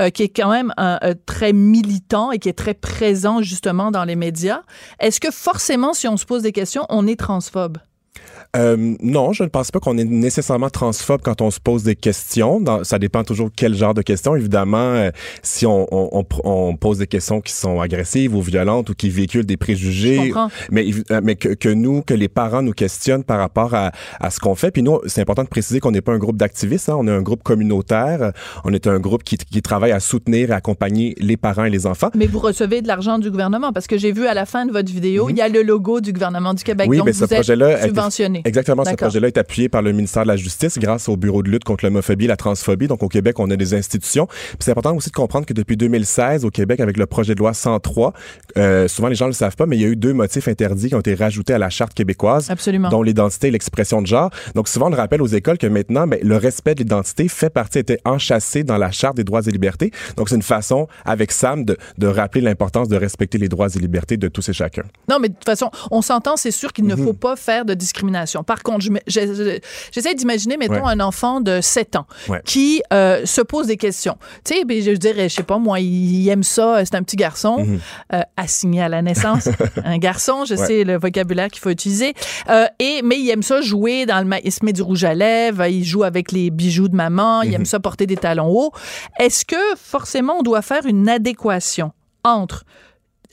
euh, qui est quand même un, un très militant et qui est très présent justement dans les médias, est-ce que forcément, si on se pose des questions, on est transphobe? Euh, non, je ne pense pas qu'on est nécessairement transphobe quand on se pose des questions. Dans- ça dépend toujours quel genre de questions. Évidemment, euh, si on, on, on on pose des questions qui sont agressives ou violentes ou qui véhiculent des préjugés, mais, euh, mais que, que nous, que les parents nous questionnent par rapport à, à ce qu'on fait. Puis nous, c'est important de préciser qu'on n'est pas un groupe d'activistes. Hein. On est un groupe communautaire. On est un groupe qui, qui travaille à soutenir et accompagner les parents et les enfants. Mais vous recevez de l'argent du gouvernement parce que j'ai vu à la fin de votre vidéo, il y a le logo du gouvernement du Québec. Oui, donc mais vous ce projet-là subventionné. Exactement, ce projet-là est appuyé par le ministère de la Justice grâce au Bureau de lutte contre l'homophobie et la transphobie. Donc, au Québec, on a des institutions. C'est important aussi de comprendre que depuis 2016, au Québec, avec le projet de loi 103, euh, souvent les gens ne le savent pas, mais il y a eu deux motifs interdits qui ont été rajoutés à la Charte québécoise, Absolument. dont l'identité et l'expression de genre. Donc, souvent, on le rappelle aux écoles que maintenant, ben, le respect de l'identité fait partie, était enchâssé dans la Charte des droits et libertés. Donc, c'est une façon, avec Sam, de, de rappeler l'importance de respecter les droits et libertés de tous et chacun. Non, mais de toute façon, on s'entend, c'est sûr qu'il ne Mhm. faut pas faire de discrimination. Par contre, je- je- j'essaie d'imaginer, mettons, Ouais. un enfant de 7 ans Ouais. qui euh, se pose des questions. Tu sais, ben, je dirais, je sais pas, moi, il, aime ça, c'est un petit garçon, Mhm. euh, assigné à la naissance, un garçon, je Ouais. sais le vocabulaire qu'il faut utiliser, Euh, et, mais il aime ça jouer dans le... Il se met du rouge à lèvres, il joue avec les bijoux de maman, il Mhm. aime ça porter des talons hauts. Est-ce que, forcément, on doit faire une adéquation entre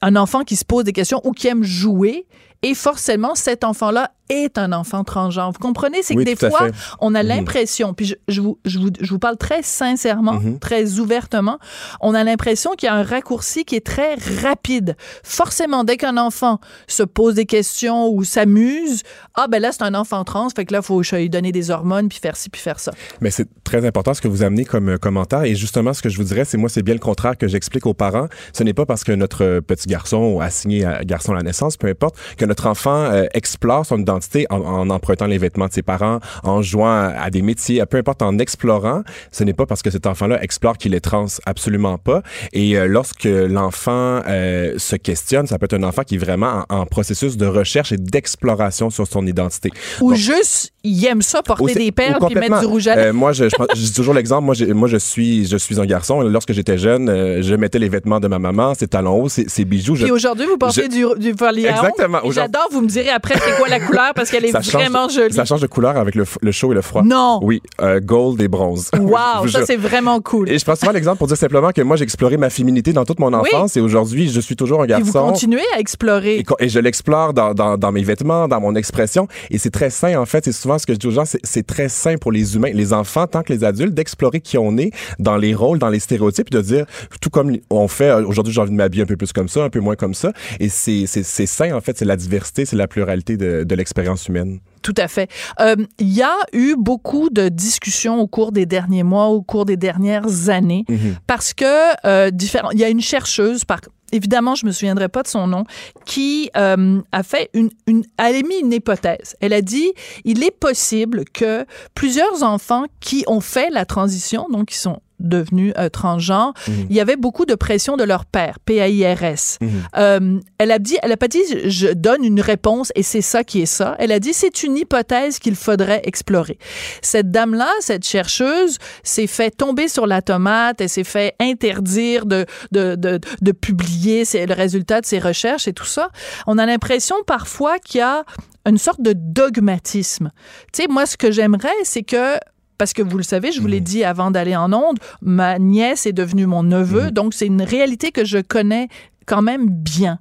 un enfant qui se pose des questions ou qui aime jouer et forcément cet enfant-là est un enfant transgenre. Vous comprenez? C'est Oui, que des fois, on a Mhm. l'impression, puis je, je vous, je, vous, je vous parle très sincèrement, Mhm. très ouvertement, on a l'impression qu'il y a un raccourci qui est très rapide. Forcément, dès qu'un enfant se pose des questions ou s'amuse, ah ben là, c'est un enfant trans, fait que là, il faut lui donner des hormones, puis faire ci, puis faire ça. Mais c'est très important ce que vous amenez comme euh, commentaire. Et justement, ce que je vous dirais, c'est moi, c'est bien le contraire que j'explique aux parents. Ce n'est pas parce que notre euh, petit garçon ou assigné à garçon à la naissance, peu importe, que notre enfant euh, explore son identité en, en empruntant les vêtements de ses parents, en jouant à, à des métiers, peu importe, en explorant. Ce n'est pas parce que cet enfant-là explore qu'il est trans, absolument pas. Et euh, lorsque l'enfant euh, se questionne, ça peut être un enfant qui est vraiment en, en processus de recherche et d'exploration sur son identité. Ou Donc, juste, il aime ça, porter aussi- des perles, puis mettre du rouge à lèvres. Euh, moi, je, je, prends- je dis toujours l'exemple. Moi, moi, je suis, je suis un garçon. Lorsque j'étais jeune, euh, je mettais les vêtements de ma maman, ses talons hauts, ses, ses bijoux. Puis aujourd'hui, vous portez du, du foliage. Exactement. Et Aujourd'hui- J'adore, vous me direz après c'est quoi la couleur parce qu'elle est ça change, vraiment jolie. Ça change de couleur avec le, chaud et le froid. Non. Oui, euh, gold et bronze. Wow, vous ça c'est vraiment cool. Et je prends souvent l'exemple pour dire simplement que moi, j'ai exploré ma féminité dans toute mon enfance et aujourd'hui, je suis toujours un Puis vous garçon. continuez à explorer. Et, et je l'explore dans, dans, dans mes vêtements, dans mon expression. Et c'est très sain, en fait. C'est souvent ce que je dis aux gens, c'est- très sain pour les humains, les enfants, tant que les adultes, d'explorer qui on est dans les rôles, dans les stéréotypes, et de dire, tout comme on fait, euh, aujourd'hui, j'ai envie de m'habiller un peu plus comme ça, un peu moins comme ça. Et c'est sain, en fait. C'est la diversité, c'est la pluralité de, de l'expérience humaine. Tout à fait. Euh, Il y a eu beaucoup de discussions au cours des derniers mois, au cours des dernières années, Mhm. parce que euh, différents. Il y a une chercheuse, par évidemment, je me souviendrai pas de son nom, qui euh, a fait une, une, elle a émis une hypothèse. Elle a dit, il est possible que plusieurs enfants qui ont fait la transition, donc qui sont devenus euh, transgenres, Mhm. il y avait beaucoup de pression de leur père, P-A-I-R-S. Mhm. Euh, elle a dit, elle a pas dit, je donne une réponse et c'est ça qui est ça. Elle a dit, c'est une hypothèse qu'il faudrait explorer. Cette dame-là, cette chercheuse, s'est fait tomber sur la tomate, elle s'est fait interdire de, de, de, de publier ses- le résultat de ses recherches et tout ça. On a l'impression parfois qu'il y a une sorte de dogmatisme. Tu sais, moi, ce que j'aimerais, c'est que parce que vous le savez, je vous l'ai dit avant d'aller en onde, ma nièce est devenue mon neveu, donc c'est une réalité que je connais quand même bien.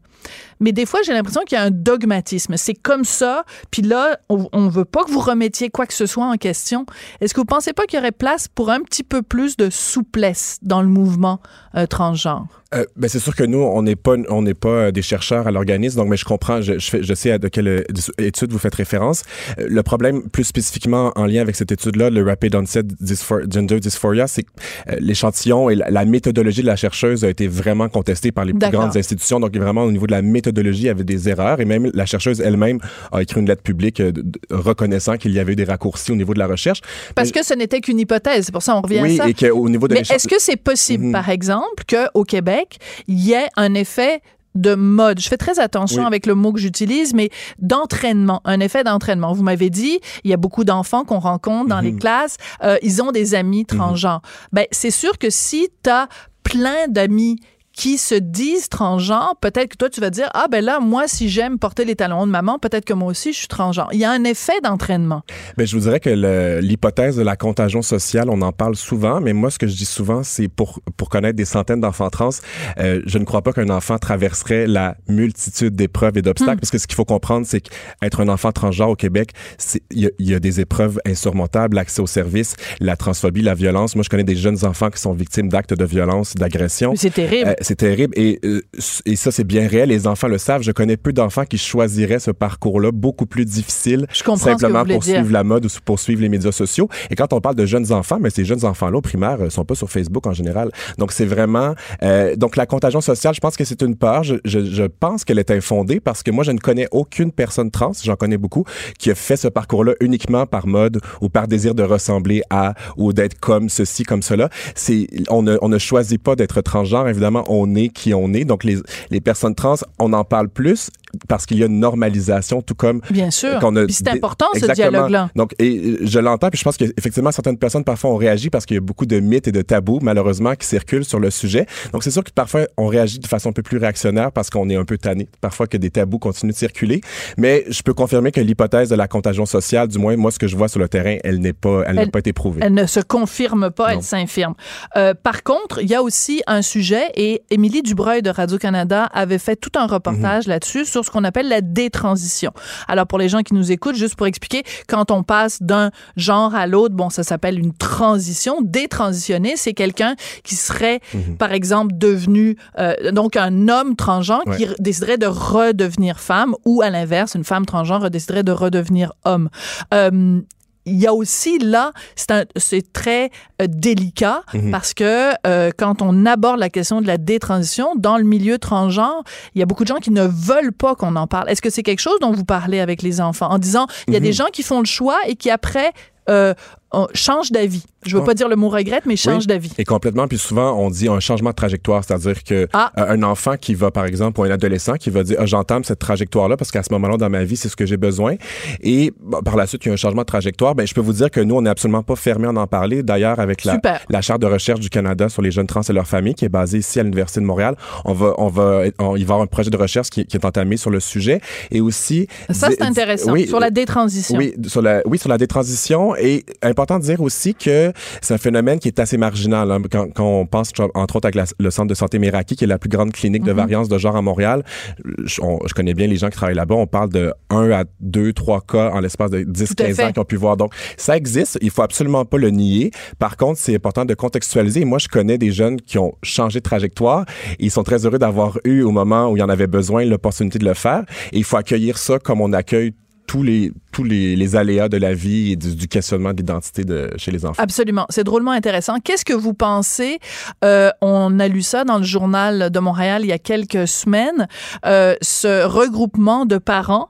Mais des fois, j'ai l'impression qu'il y a un dogmatisme. C'est comme ça, puis là, on, on veut pas que vous remettiez quoi que ce soit en question. Est-ce que vous pensez pas qu'il y aurait place pour un petit peu plus de souplesse dans le mouvement euh, transgenre? Euh, ben c'est sûr que nous, on n'est pas, on n'est pas euh, des chercheurs à l'organisme, donc mais je comprends, je, je, fais- je sais à de quelle euh, étude vous faites référence. Euh, le problème, plus spécifiquement en lien avec cette étude-là, le Rapid Onset Gender Dysphoria, c'est que euh, l'échantillon et la, la méthodologie de la chercheuse a été vraiment contestée par les plus grandes institutions. Donc vraiment au niveau de la méthodologie, y avait des erreurs et même la chercheuse elle-même a écrit une lettre publique euh, reconnaissant qu'il y avait eu des raccourcis au niveau de la recherche. Parce que ce n'était qu'une hypothèse, c'est pour ça on revient oui, à ça. et qu'au niveau de Mais est-ce que c'est possible, Mhm. par exemple, qu'au Québec, il y ait un effet de mode? Je fais très attention Oui. avec le mot que j'utilise, mais d'entraînement, un effet d'entraînement. Vous m'avez dit, il y a beaucoup d'enfants qu'on rencontre dans les Mhm. classes, euh, ils ont des amis transgenres. Ben, c'est sûr que si tu as plein d'amis qui se disent transgenres, peut-être que toi, tu vas dire, ah ben là, moi, si j'aime porter les talons de maman, peut-être que moi aussi, je suis transgenre. Il y a un effet d'entraînement. Ben, je vous dirais que l'hypothèse de la contagion sociale, on en parle souvent, mais moi, ce que je dis souvent, c'est pour, pour connaître des centaines d'enfants trans, euh, je ne crois pas qu'un enfant traverserait la multitude d'épreuves et d'obstacles, Hmm. parce que ce qu'il faut comprendre, c'est qu'être un enfant transgenre au Québec, il y, a- il y a des épreuves insurmontables, l'accès aux services, la transphobie, la violence. Moi, je connais des jeunes enfants qui sont victimes d'actes de violence, d'agression. Mais C'est terrible. Euh, c'est terrible et, euh, et ça, c'est bien réel. Les enfants le savent. Je connais peu d'enfants qui choisiraient ce parcours-là beaucoup plus difficile Je comprends simplement pour dire. suivre la mode ou pour suivre les médias sociaux. Et quand on parle de jeunes enfants, mais ces jeunes enfants-là au primaire euh, sont pas sur Facebook en général. Donc, c'est vraiment... euh, donc, la contagion sociale, je pense que c'est une peur. Je, je, je pense qu'elle est infondée parce que moi, je ne connais aucune personne trans, j'en connais beaucoup, qui a fait ce parcours-là uniquement par mode ou par désir de ressembler à ou d'être comme ceci, comme cela. C'est, on ne, on ne choisit pas d'être transgenre. Évidemment, on est qui on est. Donc, les, personnes trans, on en parle plus parce qu'il y a une normalisation, tout comme Bien sûr. qu'on a Puis c'est important, ce dialogue-là. Donc, et euh, je l'entends, puis je pense qu'effectivement, certaines personnes parfois ont réagi parce qu'il y a beaucoup de mythes et de tabous, malheureusement, qui circulent sur le sujet. Donc, c'est sûr que parfois, on réagit de façon un peu plus réactionnaire parce qu'on est un peu tanné, parfois que des tabous continuent de circuler. Mais je peux confirmer que l'hypothèse de la contagion sociale, du moins, moi, ce que je vois sur le terrain, elle n'est pas, elle, n'a Elle- pas été prouvée. Elle ne se confirme pas, Non. elle s'infirme. Euh, par contre, il y a aussi un sujet, et Émilie Dubreuil de Radio-Canada avait fait tout un reportage Mhm. là-dessus sur ce qu'on appelle la détransition. Alors, pour les gens qui nous écoutent, juste pour expliquer, quand on passe d'un genre à l'autre, bon, ça s'appelle une transition. Détransitionner, c'est quelqu'un qui serait, Mhm. par exemple, devenu, euh, donc un homme transgenre qui déciderait de redevenir femme, ou à l'inverse, une femme transgenre déciderait de redevenir homme. Euh, il y a aussi là, c'est très euh, délicat Mhm. parce que euh, quand on aborde la question de la détransition dans le milieu transgenre, il y a beaucoup de gens qui ne veulent pas qu'on en parle. Est-ce que c'est quelque chose dont vous parlez avec les enfants en disant il y a Mhm. des gens qui font le choix et qui après euh, changent d'avis. Je veux Ouais. pas dire le mot regrette, mais changent Oui, d'avis. Et complètement. Puis souvent, on dit un changement de trajectoire, c'est-à-dire que Ah. euh, un enfant qui va, par exemple, ou un adolescent qui va dire, ah, j'entame cette trajectoire-là parce qu'à ce moment-là dans ma vie, c'est ce que j'ai besoin. Et par la suite, il y a un changement de trajectoire. Ben, je peux vous dire que nous, on n'est absolument pas fermé à en parler. D'ailleurs, avec la, Super. la charte de recherche du Canada sur les jeunes trans et leurs familles, qui est basée ici à l'Université de Montréal, on va, on va, on- il va y avoir un projet de recherche qui, qui est entamé sur le sujet. Et aussi. Ça, c'est intéressant. oui, sur la détransition. oui, sur la, oui, sur la détransition. Et important de dire aussi que c'est un phénomène qui est assez marginal. hein. Quand, quand on pense, entre autres, avec la- le centre de santé Meraki, qui est la plus grande clinique de Mhm. variance de genre à Montréal, je, on- je connais bien les gens qui travaillent là-bas. On parle de 1 à 2, 3 cas en l'espace de 10, Tout à 15 fait. ans qui ont pu voir. Donc, ça existe. Il faut absolument pas le nier. Par contre, c'est important de contextualiser. Moi, je connais des jeunes qui ont changé de trajectoire. Ils sont très heureux d'avoir eu, au moment où il y en avait besoin, l'opportunité de le faire. Et il faut accueillir ça comme on accueille tous les tous les, les aléas de la vie et du, du questionnement de l'identité de, chez les enfants. Absolument. C'est drôlement intéressant. Qu'est-ce que vous pensez? Euh, on a lu ça dans le journal de Montréal il y a quelques semaines. Euh, ce regroupement de parents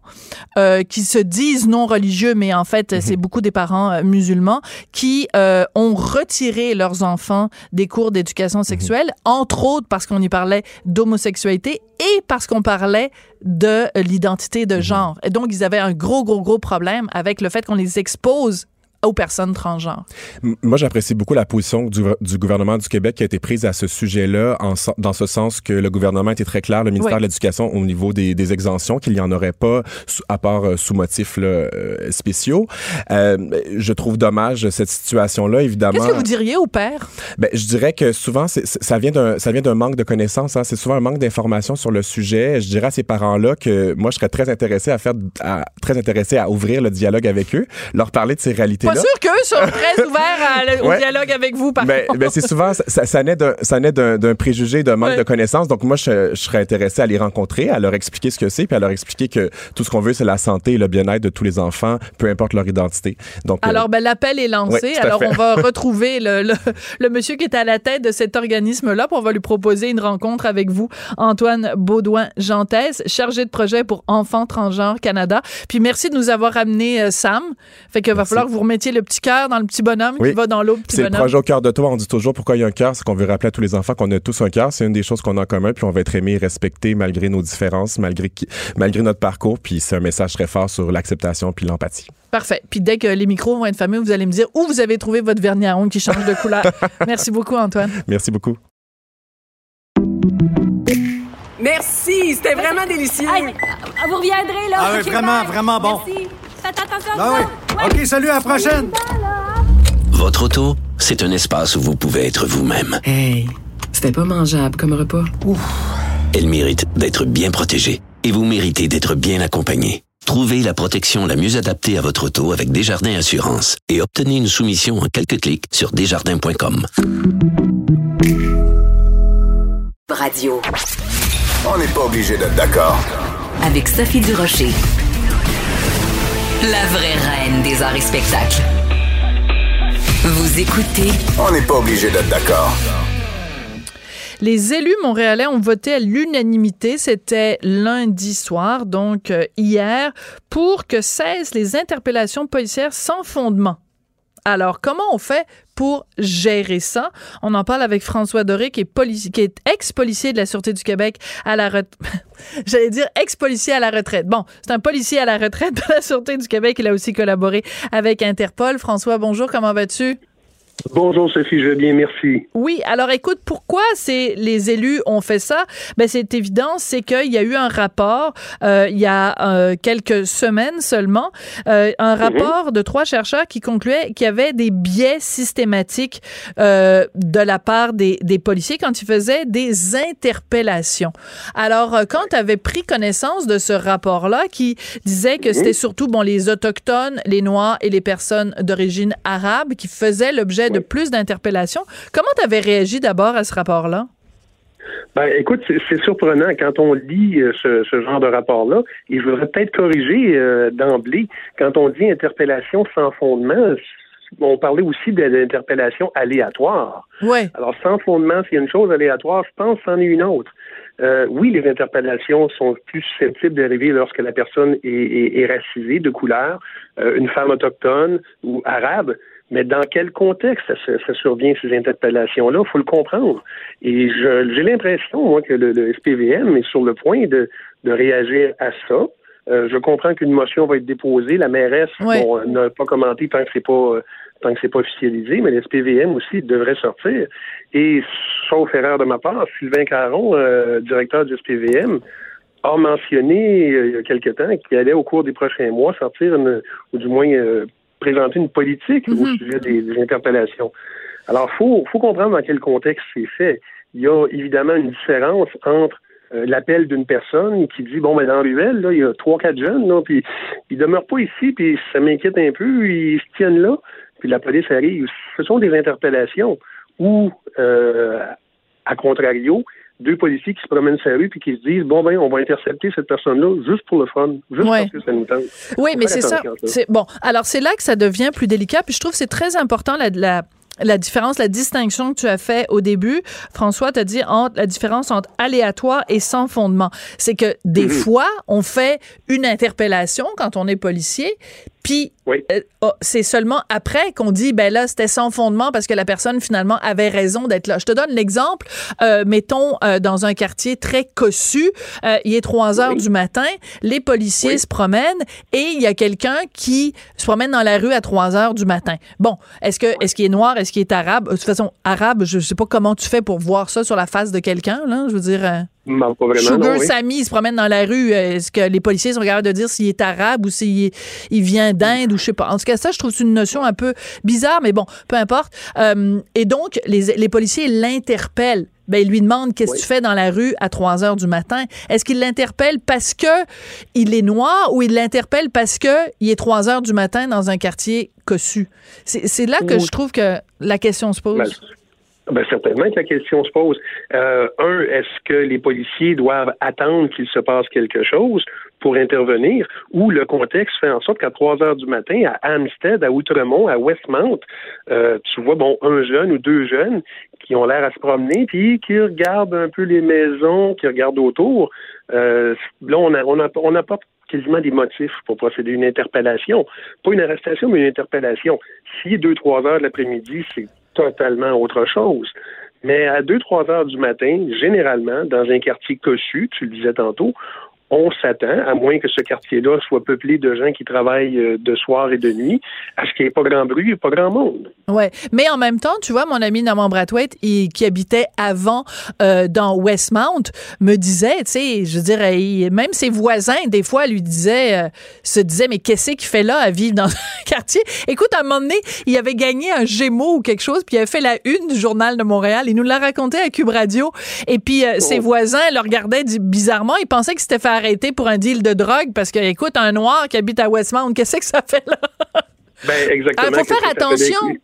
euh, qui se disent non religieux, mais en fait, c'est beaucoup des parents musulmans qui ont retiré leurs enfants des cours d'éducation sexuelle, entre autres parce qu'on y parlait d'homosexualité et parce qu'on parlait de l'identité de genre. Et donc, ils avaient un gros, gros, gros problème avec le fait qu'on les expose aux personnes transgenres? Moi, j'apprécie beaucoup la position du, du gouvernement du Québec qui a été prise à ce sujet-là, dans ce sens que le gouvernement était très clair, le ministère Oui. de l'Éducation, au niveau des, des exemptions, qu'il n'y en aurait pas, à part euh, sous motifs là, euh, spéciaux. Euh, je trouve dommage cette situation-là, évidemment. Qu'est-ce que vous diriez au père? Ben, je dirais que souvent, ça vient d'un, ça vient d'un manque de connaissances. Hein. C'est souvent un manque d'informations sur le sujet. Je dirais à ces parents-là que moi, je serais très intéressé à faire, à, très intéressé à ouvrir le dialogue avec eux, leur parler de ces réalités-là. Pas sûr qu'eux sont très ouverts à- au Ouais. dialogue avec vous, par Ben, contre. ben, c'est souvent, ça, naît d'un, préjugé, d'un manque Ouais. de connaissances. Donc, moi, je, je serais intéressé à les rencontrer, à leur expliquer ce que c'est, puis à leur expliquer que tout ce qu'on veut, c'est la santé et le bien-être de tous les enfants, peu importe leur identité. Donc, euh, Alors, ben, l'appel est lancé. Ouais, Alors, on va retrouver le, le, le monsieur qui est à la tête de cet organisme-là, puis on va lui proposer une rencontre avec vous, Antoine Baudouin-Jantès, chargé de projet pour Enfants Transgenres Canada. Puis merci de nous avoir amené euh, Sam. Fait que va falloir que vous remettiez le petit cœur dans le petit bonhomme Oui. qui va dans l'eau, petit c'est le projet au cœur de toi. On dit toujours pourquoi il y a un cœur, c'est qu'on veut rappeler à tous les enfants qu'on a tous un cœur. C'est une des choses qu'on a en commun, puis on va être aimé et respecté malgré nos différences, malgré, malgré notre parcours. Puis c'est un message très fort sur l'acceptation puis l'empathie. Parfait. Puis dès que les micros vont être fermés, vous allez me dire où vous avez trouvé votre vernis à ongles qui change de couleur. merci beaucoup, Antoine. Merci beaucoup. Merci, c'était vraiment délicieux. Vous reviendrez, là. Ah oui, vraiment, bye. vraiment bon. Merci. Faites attention. Ah oui. OK, salut, à la prochaine. Votre auto, c'est un espace où vous pouvez être vous-même. Hey, c'était pas mangeable comme repas. Elle mérite d'être bien protégée et vous méritez d'être bien accompagné. Trouvez la protection la mieux adaptée à votre auto avec Desjardins Assurance et obtenez une soumission en quelques clics sur desjardins.com. Radio. On n'est pas obligé d'être d'accord. Avec Sophie Durocher. La vraie reine des arts et spectacles. Vous écoutez On n'est pas obligé d'être d'accord. Les élus montréalais ont voté à l'unanimité, c'était lundi soir, donc euh, hier, pour que cessent les interpellations policières sans fondement. Alors, comment on fait pour gérer ça? On en parle avec François Doré, qui est, est ex-policier de la Sûreté du Québec à la retraite. J'allais dire ex-policier à la retraite. Bon, c'est un policier à la retraite de la Sûreté du Québec. Il a aussi collaboré avec Interpol. François, bonjour, comment vas-tu? Bonjour Sophie, je vais bien, merci. Oui, alors écoute, pourquoi c'est les élus ont fait ça? Ben c'est évident, c'est qu'il y a eu un rapport euh, il y a euh, quelques semaines seulement, euh, un rapport de trois chercheurs qui concluait qu'il y avait des biais systématiques de la part des, des policiers quand ils faisaient des interpellations. Alors quand tu avais pris connaissance de ce rapport-là qui disait que c'était surtout bon les autochtones, les noirs et les personnes d'origine arabe qui faisaient l'objet de plus d'interpellations. Comment tu avais réagi d'abord à ce rapport-là? Ben, écoute, c'est c'est surprenant quand on lit euh, ce, ce genre de rapport-là. Et je voudrais peut-être corriger euh, d'emblée. Quand on dit interpellation sans fondement, on parlait aussi d'interpellation aléatoire. Ouais. Alors, sans fondement, s'il y a une chose aléatoire, je pense que c'en est une autre. Euh, oui, les interpellations sont plus susceptibles d'arriver lorsque la personne est, est- est racisée de couleur, euh, une femme autochtone ou arabe. Mais dans quel contexte ça, ça- survient, ces interpellations-là? Il faut le comprendre. Et je- j'ai l'impression, moi, que le, le SPVM est sur le point de, de réagir à ça. Euh, je comprends qu'une motion va être déposée. La mairesse Ouais. bon, n'a pas commenté tant que c'est pas euh, tant que c'est pas officialisé, mais le SPVM aussi devrait sortir. Et sauf erreur de ma part, Sylvain Caron, euh, directeur du SPVM, a mentionné euh, il y a quelque temps qu'il allait au cours des prochains mois sortir une, ou du moins euh, présenter une politique au sujet des, des interpellations. Alors, faut faut comprendre dans quel contexte c'est fait. Il y a évidemment une différence entre euh, l'appel d'une personne qui dit bon ben dans Ruelle, là, il y a trois, quatre jeunes, là, puis ils demeurent pas ici, puis ça m'inquiète un peu, ils se tiennent là, puis la police arrive. Ce sont des interpellations où euh, à contrario, deux policiers qui se promènent sur la rue puis qui se disent bon ben on va intercepter cette personne-là juste pour le fun, juste Ouais. parce que ça nous tente. Oui, mais c'est ça. C'est bon. Alors c'est là que ça devient plus délicat. Puis je trouve que c'est très important la, la la différence, la distinction que tu as fait au début, François t'a dit entre la différence entre aléatoire et sans fondement. C'est que des Mhm. fois, on fait une interpellation quand on est policier, puis euh, oh, c'est seulement après qu'on dit ben là c'était sans fondement parce que la personne finalement avait raison d'être là. Je te donne l'exemple. Euh, mettons euh, dans un quartier très cossu, euh, il est 3 heures du matin, les policiers se promènent et il y a quelqu'un qui se promène dans la rue à 3 heures du matin. Bon, est-ce que est-ce qu'il est noir, est-ce qu'il est arabe? De toute façon, arabe, je sais pas comment tu fais pour voir ça sur la face de quelqu'un là. Je veux dire. Non, pas vraiment, Sugar non, oui. Sammy, il se promène dans la rue. euh, Est-ce que les policiers sont capables de dire s'il est arabe ou s'il il vient d'Inde ou je sais pas. En tout cas, ça, je trouve que c'est une notion un peu bizarre, mais bon, peu importe. Euh, et donc, les, les policiers l'interpellent. Ben, ils lui demandent qu'est-ce que tu fais dans la rue à 3 heures du matin? Est-ce qu'il l'interpelle parce que il est noir ou il l'interpelle parce que il est 3 heures du matin dans un quartier cossu? C'est c'est là que Oui. je trouve que la question se pose. Ben, Ben, certainement que la question se pose. Euh, un, est-ce que les policiers doivent attendre qu'il se passe quelque chose pour intervenir? Ou le contexte fait en sorte qu'à 3 heures du matin, à Hampstead, à Outremont, à Westmount, euh, tu vois, bon, un jeune ou deux jeunes qui ont l'air à se promener puis qui regardent un peu les maisons, qui regardent autour. Euh, là, on, a, on, a, on quasiment des motifs pour procéder à une interpellation. Pas une arrestation, mais une interpellation. Si deux, trois heures de l'après-midi, c'est totalement autre chose. Mais à 2-3 heures du matin, généralement, dans un quartier cossu, tu le disais tantôt, on s'attend, à moins que ce quartier-là soit peuplé de gens qui travaillent euh, de soir et de nuit, à ce qu'il n'y ait pas grand bruit et pas grand monde. Ouais, mais en même temps, tu vois, mon ami Norman Brathwaite, il- qui habitait avant euh, dans Westmount, me disait, tu sais, je veux dire, il- même ses voisins, des fois, lui disaient, euh, se disaient, mais qu'est-ce qu'il fait là à vivre dans un quartier? Écoute, à un moment donné, il avait gagné un Gémeaux ou quelque chose, puis il avait fait la une du journal de Montréal. Il nous l'a raconté à Cube Radio. Et puis, euh, ses voisins le regardaient bizarrement. Ils pensaient qu'il s'était fait arrêter pour un deal de drogue parce que, écoute, un noir qui habite à Westmount, qu'est-ce que ça fait là? Ben, exactement. Il faut Qu'est-ce faire attention.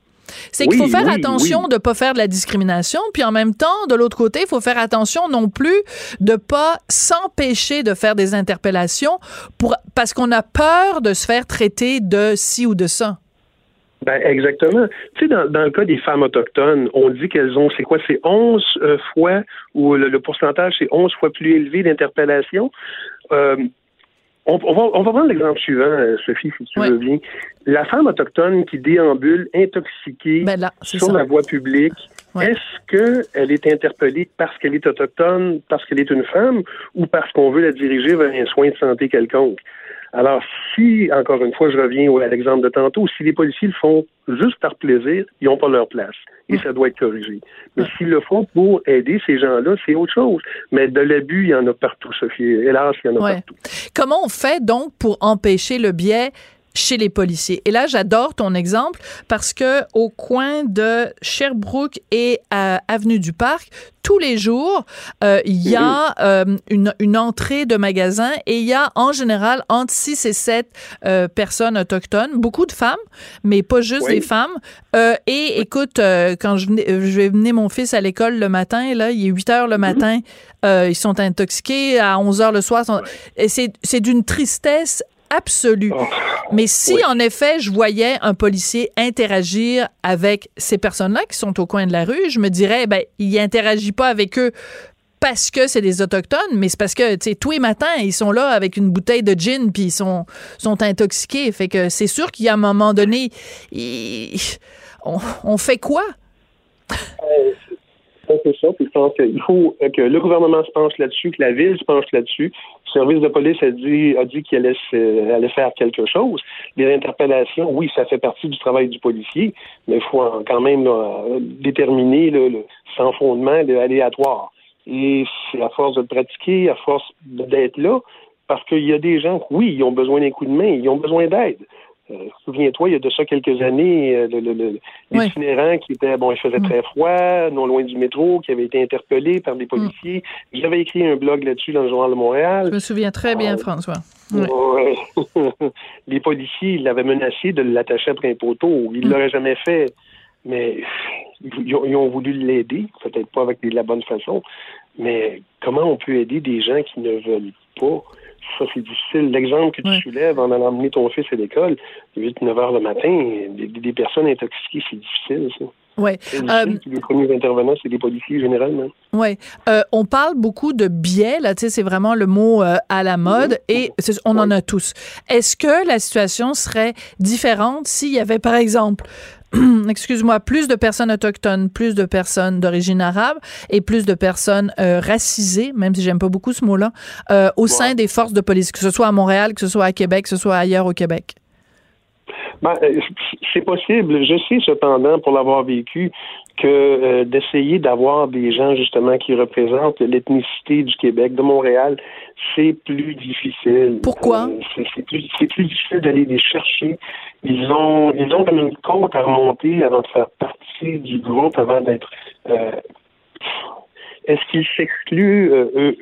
C'est qu'il faut faire oui, attention oui. de pas faire de la discrimination, puis en même temps, de l'autre côté, il faut faire attention non plus de pas s'empêcher de faire des interpellations pour parce qu'on a peur de se faire traiter de ci ou de ça. Ben, exactement. Tu sais, dans, dans le cas des femmes autochtones, on dit qu'elles ont, c'est quoi, c'est 11 euh, fois, ou le, le pourcentage, c'est 11 fois plus élevé d'interpellation. Euh, on, on va, on va prendre l'exemple suivant, euh, Sophie, si tu veux bien. La femme autochtone qui déambule intoxiquée sur ça. la voie publique, est-ce qu'elle est interpellée parce qu'elle est autochtone, parce qu'elle est une femme, ou parce qu'on veut la diriger vers un soin de santé quelconque? Alors, si, encore une fois, je reviens à l'exemple de tantôt, si les policiers le font juste par plaisir, ils n'ont pas leur place. Et ça doit être corrigé. Mais s'ils le font pour aider ces gens-là, c'est autre chose. Mais de l'abus, il y en a partout, Sophie. Hélas, il y en a Ouais. partout. Comment on fait donc pour empêcher le biais chez les policiers? Et là, j'adore ton exemple parce que au coin de Sherbrooke et à Avenue du Parc, tous les jours, euh, il y a euh, une, une entrée de magasin et il y a en général entre 6 et 7 euh, personnes autochtones, beaucoup de femmes, mais pas juste Oui. des femmes. Euh, et écoute, euh, quand je, venais- euh, je vais mener mon fils à l'école le matin, là, il est 8 heures le matin, euh, ils sont intoxiqués, à 11 heures le soir, sont- c'est d'une tristesse absolue. Mais si, en effet, je voyais un policier interagir avec ces personnes-là qui sont au coin de la rue, je me dirais, ben, il interagit pas avec eux parce que c'est des autochtones, mais c'est parce que, tu sais, tous les matins, ils sont là avec une bouteille de gin, puis ils sont, sont intoxiqués. Fait que c'est sûr qu'il y a un moment donné, il- on, on fait quoi? C'est c'est ça. Puis je pense qu'il faut euh, que le gouvernement se penche là-dessus, que la ville se penche là-dessus. Le service de police a dit, qu'il allait, faire quelque chose. Les interpellations, oui, ça fait partie du travail du policier, mais il faut quand même euh, déterminer le sans fondement, le aléatoire. Et c'est à force de le pratiquer, à force d'être là, parce qu'il y a des gens, oui, ils ont besoin d'un coup de main, ils ont besoin d'aide. Euh, Souviens-toi, il y a de ça quelques années, euh, le, le, le- l'itinérant qui était, bon, il faisait très froid, non loin du métro, qui avait été interpellé par des policiers. J'avais écrit un blog là-dessus dans le Journal de Montréal. Je me souviens très bien, Euh, François. Ouais. Les policiers ils l'avaient menacé de l'attacher après un poteau. Ils ne Mm. l'auraient jamais fait. mais ils ont, ils ont voulu l'aider, peut-être pas avec de la bonne façon, mais comment on peut aider des gens qui ne veulent pas? Ça, c'est difficile. L'exemple que tu soulèves en allant emmener ton fils à l'école, 8-9 heures le matin, des, des personnes intoxiquées, c'est difficile, ça. Ouais. Euh, les premiers intervenants, c'est des policiers généralement. Oui. Euh, on parle beaucoup de biais, là, tu sais, c'est vraiment le mot euh, à la mode et on en a tous. Est-ce que la situation serait différente s'il y avait, par exemple, excuse-moi, plus de personnes autochtones, plus de personnes d'origine arabe et plus de personnes racisées, même si j'aime pas beaucoup ce mot-là, au sein des forces de police, que ce soit à Montréal, que ce soit à Québec, que ce soit ailleurs au Québec? Ben, euh, c'est possible. Je sais cependant, pour l'avoir vécu, que euh, d'essayer d'avoir des gens justement qui représentent l'ethnicité du Québec, de Montréal, c'est plus difficile. Pourquoi? Euh, C'est plus, plus, difficile d'aller les chercher. Ils ont, ils ont comme une côte à remonter avant de faire partie du groupe, avant d'être. Est-ce qu'ils s'excluent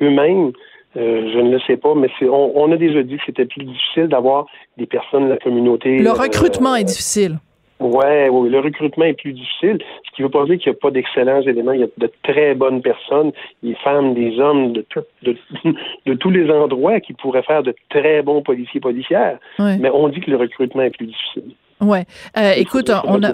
eux-mêmes? Euh, je ne le sais pas, mais on, on, a déjà dit que c'était plus difficile d'avoir des personnes de la communauté. Le recrutement est difficile. Ouais, oui, le recrutement est plus difficile, ce qui ne veut pas dire qu'il n'y a pas d'excellents éléments. Il y a de très bonnes personnes, des femmes, des hommes, de, de, de, tous les endroits qui pourraient faire de très bons policiers policières. Mais on dit que le recrutement est plus difficile. Ouais. Euh, écoute, on a,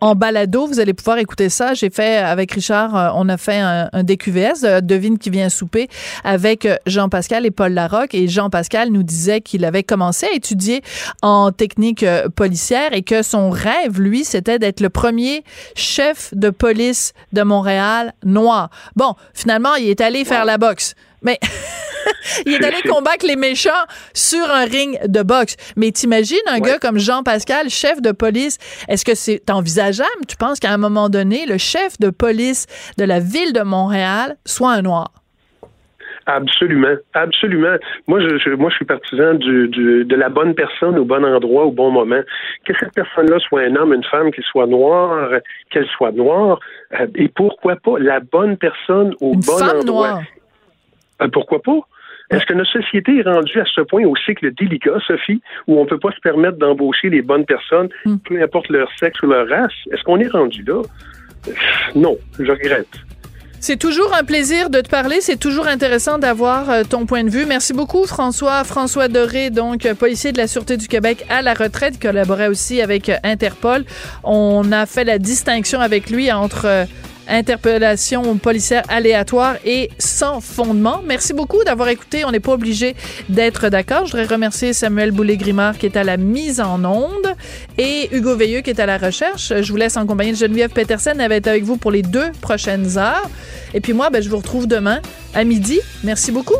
en, balado, vous allez pouvoir écouter ça. J'ai fait avec Richard, euh, on a fait un, un DQVS, euh, devine qui vient souper, avec euh, Jean-Pascal et Paul Larocque. Et Jean-Pascal nous disait qu'il avait commencé à étudier en technique policière et que son rêve, lui, c'était d'être le premier chef de police de Montréal noir. Bon, finalement, il est allé faire la boxe. Mais il est allé combattre les méchants sur un ring de boxe. Mais t'imagines un gars comme Jean-Pascal, chef de police, est-ce que c'est envisageable? Tu penses qu'à un moment donné, le chef de police de la ville de Montréal soit un noir? Absolument, absolument. Moi, je, moi, je suis partisan du, de la bonne personne au bon endroit au bon moment. Que cette personne-là soit un homme, une femme, qu'elle soit noire, qu'elle soit noire, euh, et pourquoi pas la bonne personne au une bon femme endroit. Noire. Euh, pourquoi pas? Est-ce que notre société est rendue à ce point au cycle délicat, Sophie, où on ne peut pas se permettre d'embaucher les bonnes personnes, Hmm. peu importe leur sexe ou leur race? Est-ce qu'on est rendu là? Non, je regrette. C'est toujours un plaisir de te parler. C'est toujours intéressant d'avoir euh, ton point de vue. Merci beaucoup, François. François Doré, donc euh, policier de la Sûreté du Québec à la retraite, collaborait aussi avec Interpol. On a fait la distinction avec lui entre euh, interpellation policière aléatoire et sans fondement. Merci beaucoup d'avoir écouté. On n'est pas obligé d'être d'accord. Je voudrais remercier Samuel Boulay-Grimard qui est à la mise en onde et Hugo Veilleux qui est à la recherche. Je vous laisse en compagnie de Geneviève Petersen. Elle va être avec vous pour les deux prochaines heures. Et puis moi, ben, je vous retrouve demain à midi. Merci beaucoup.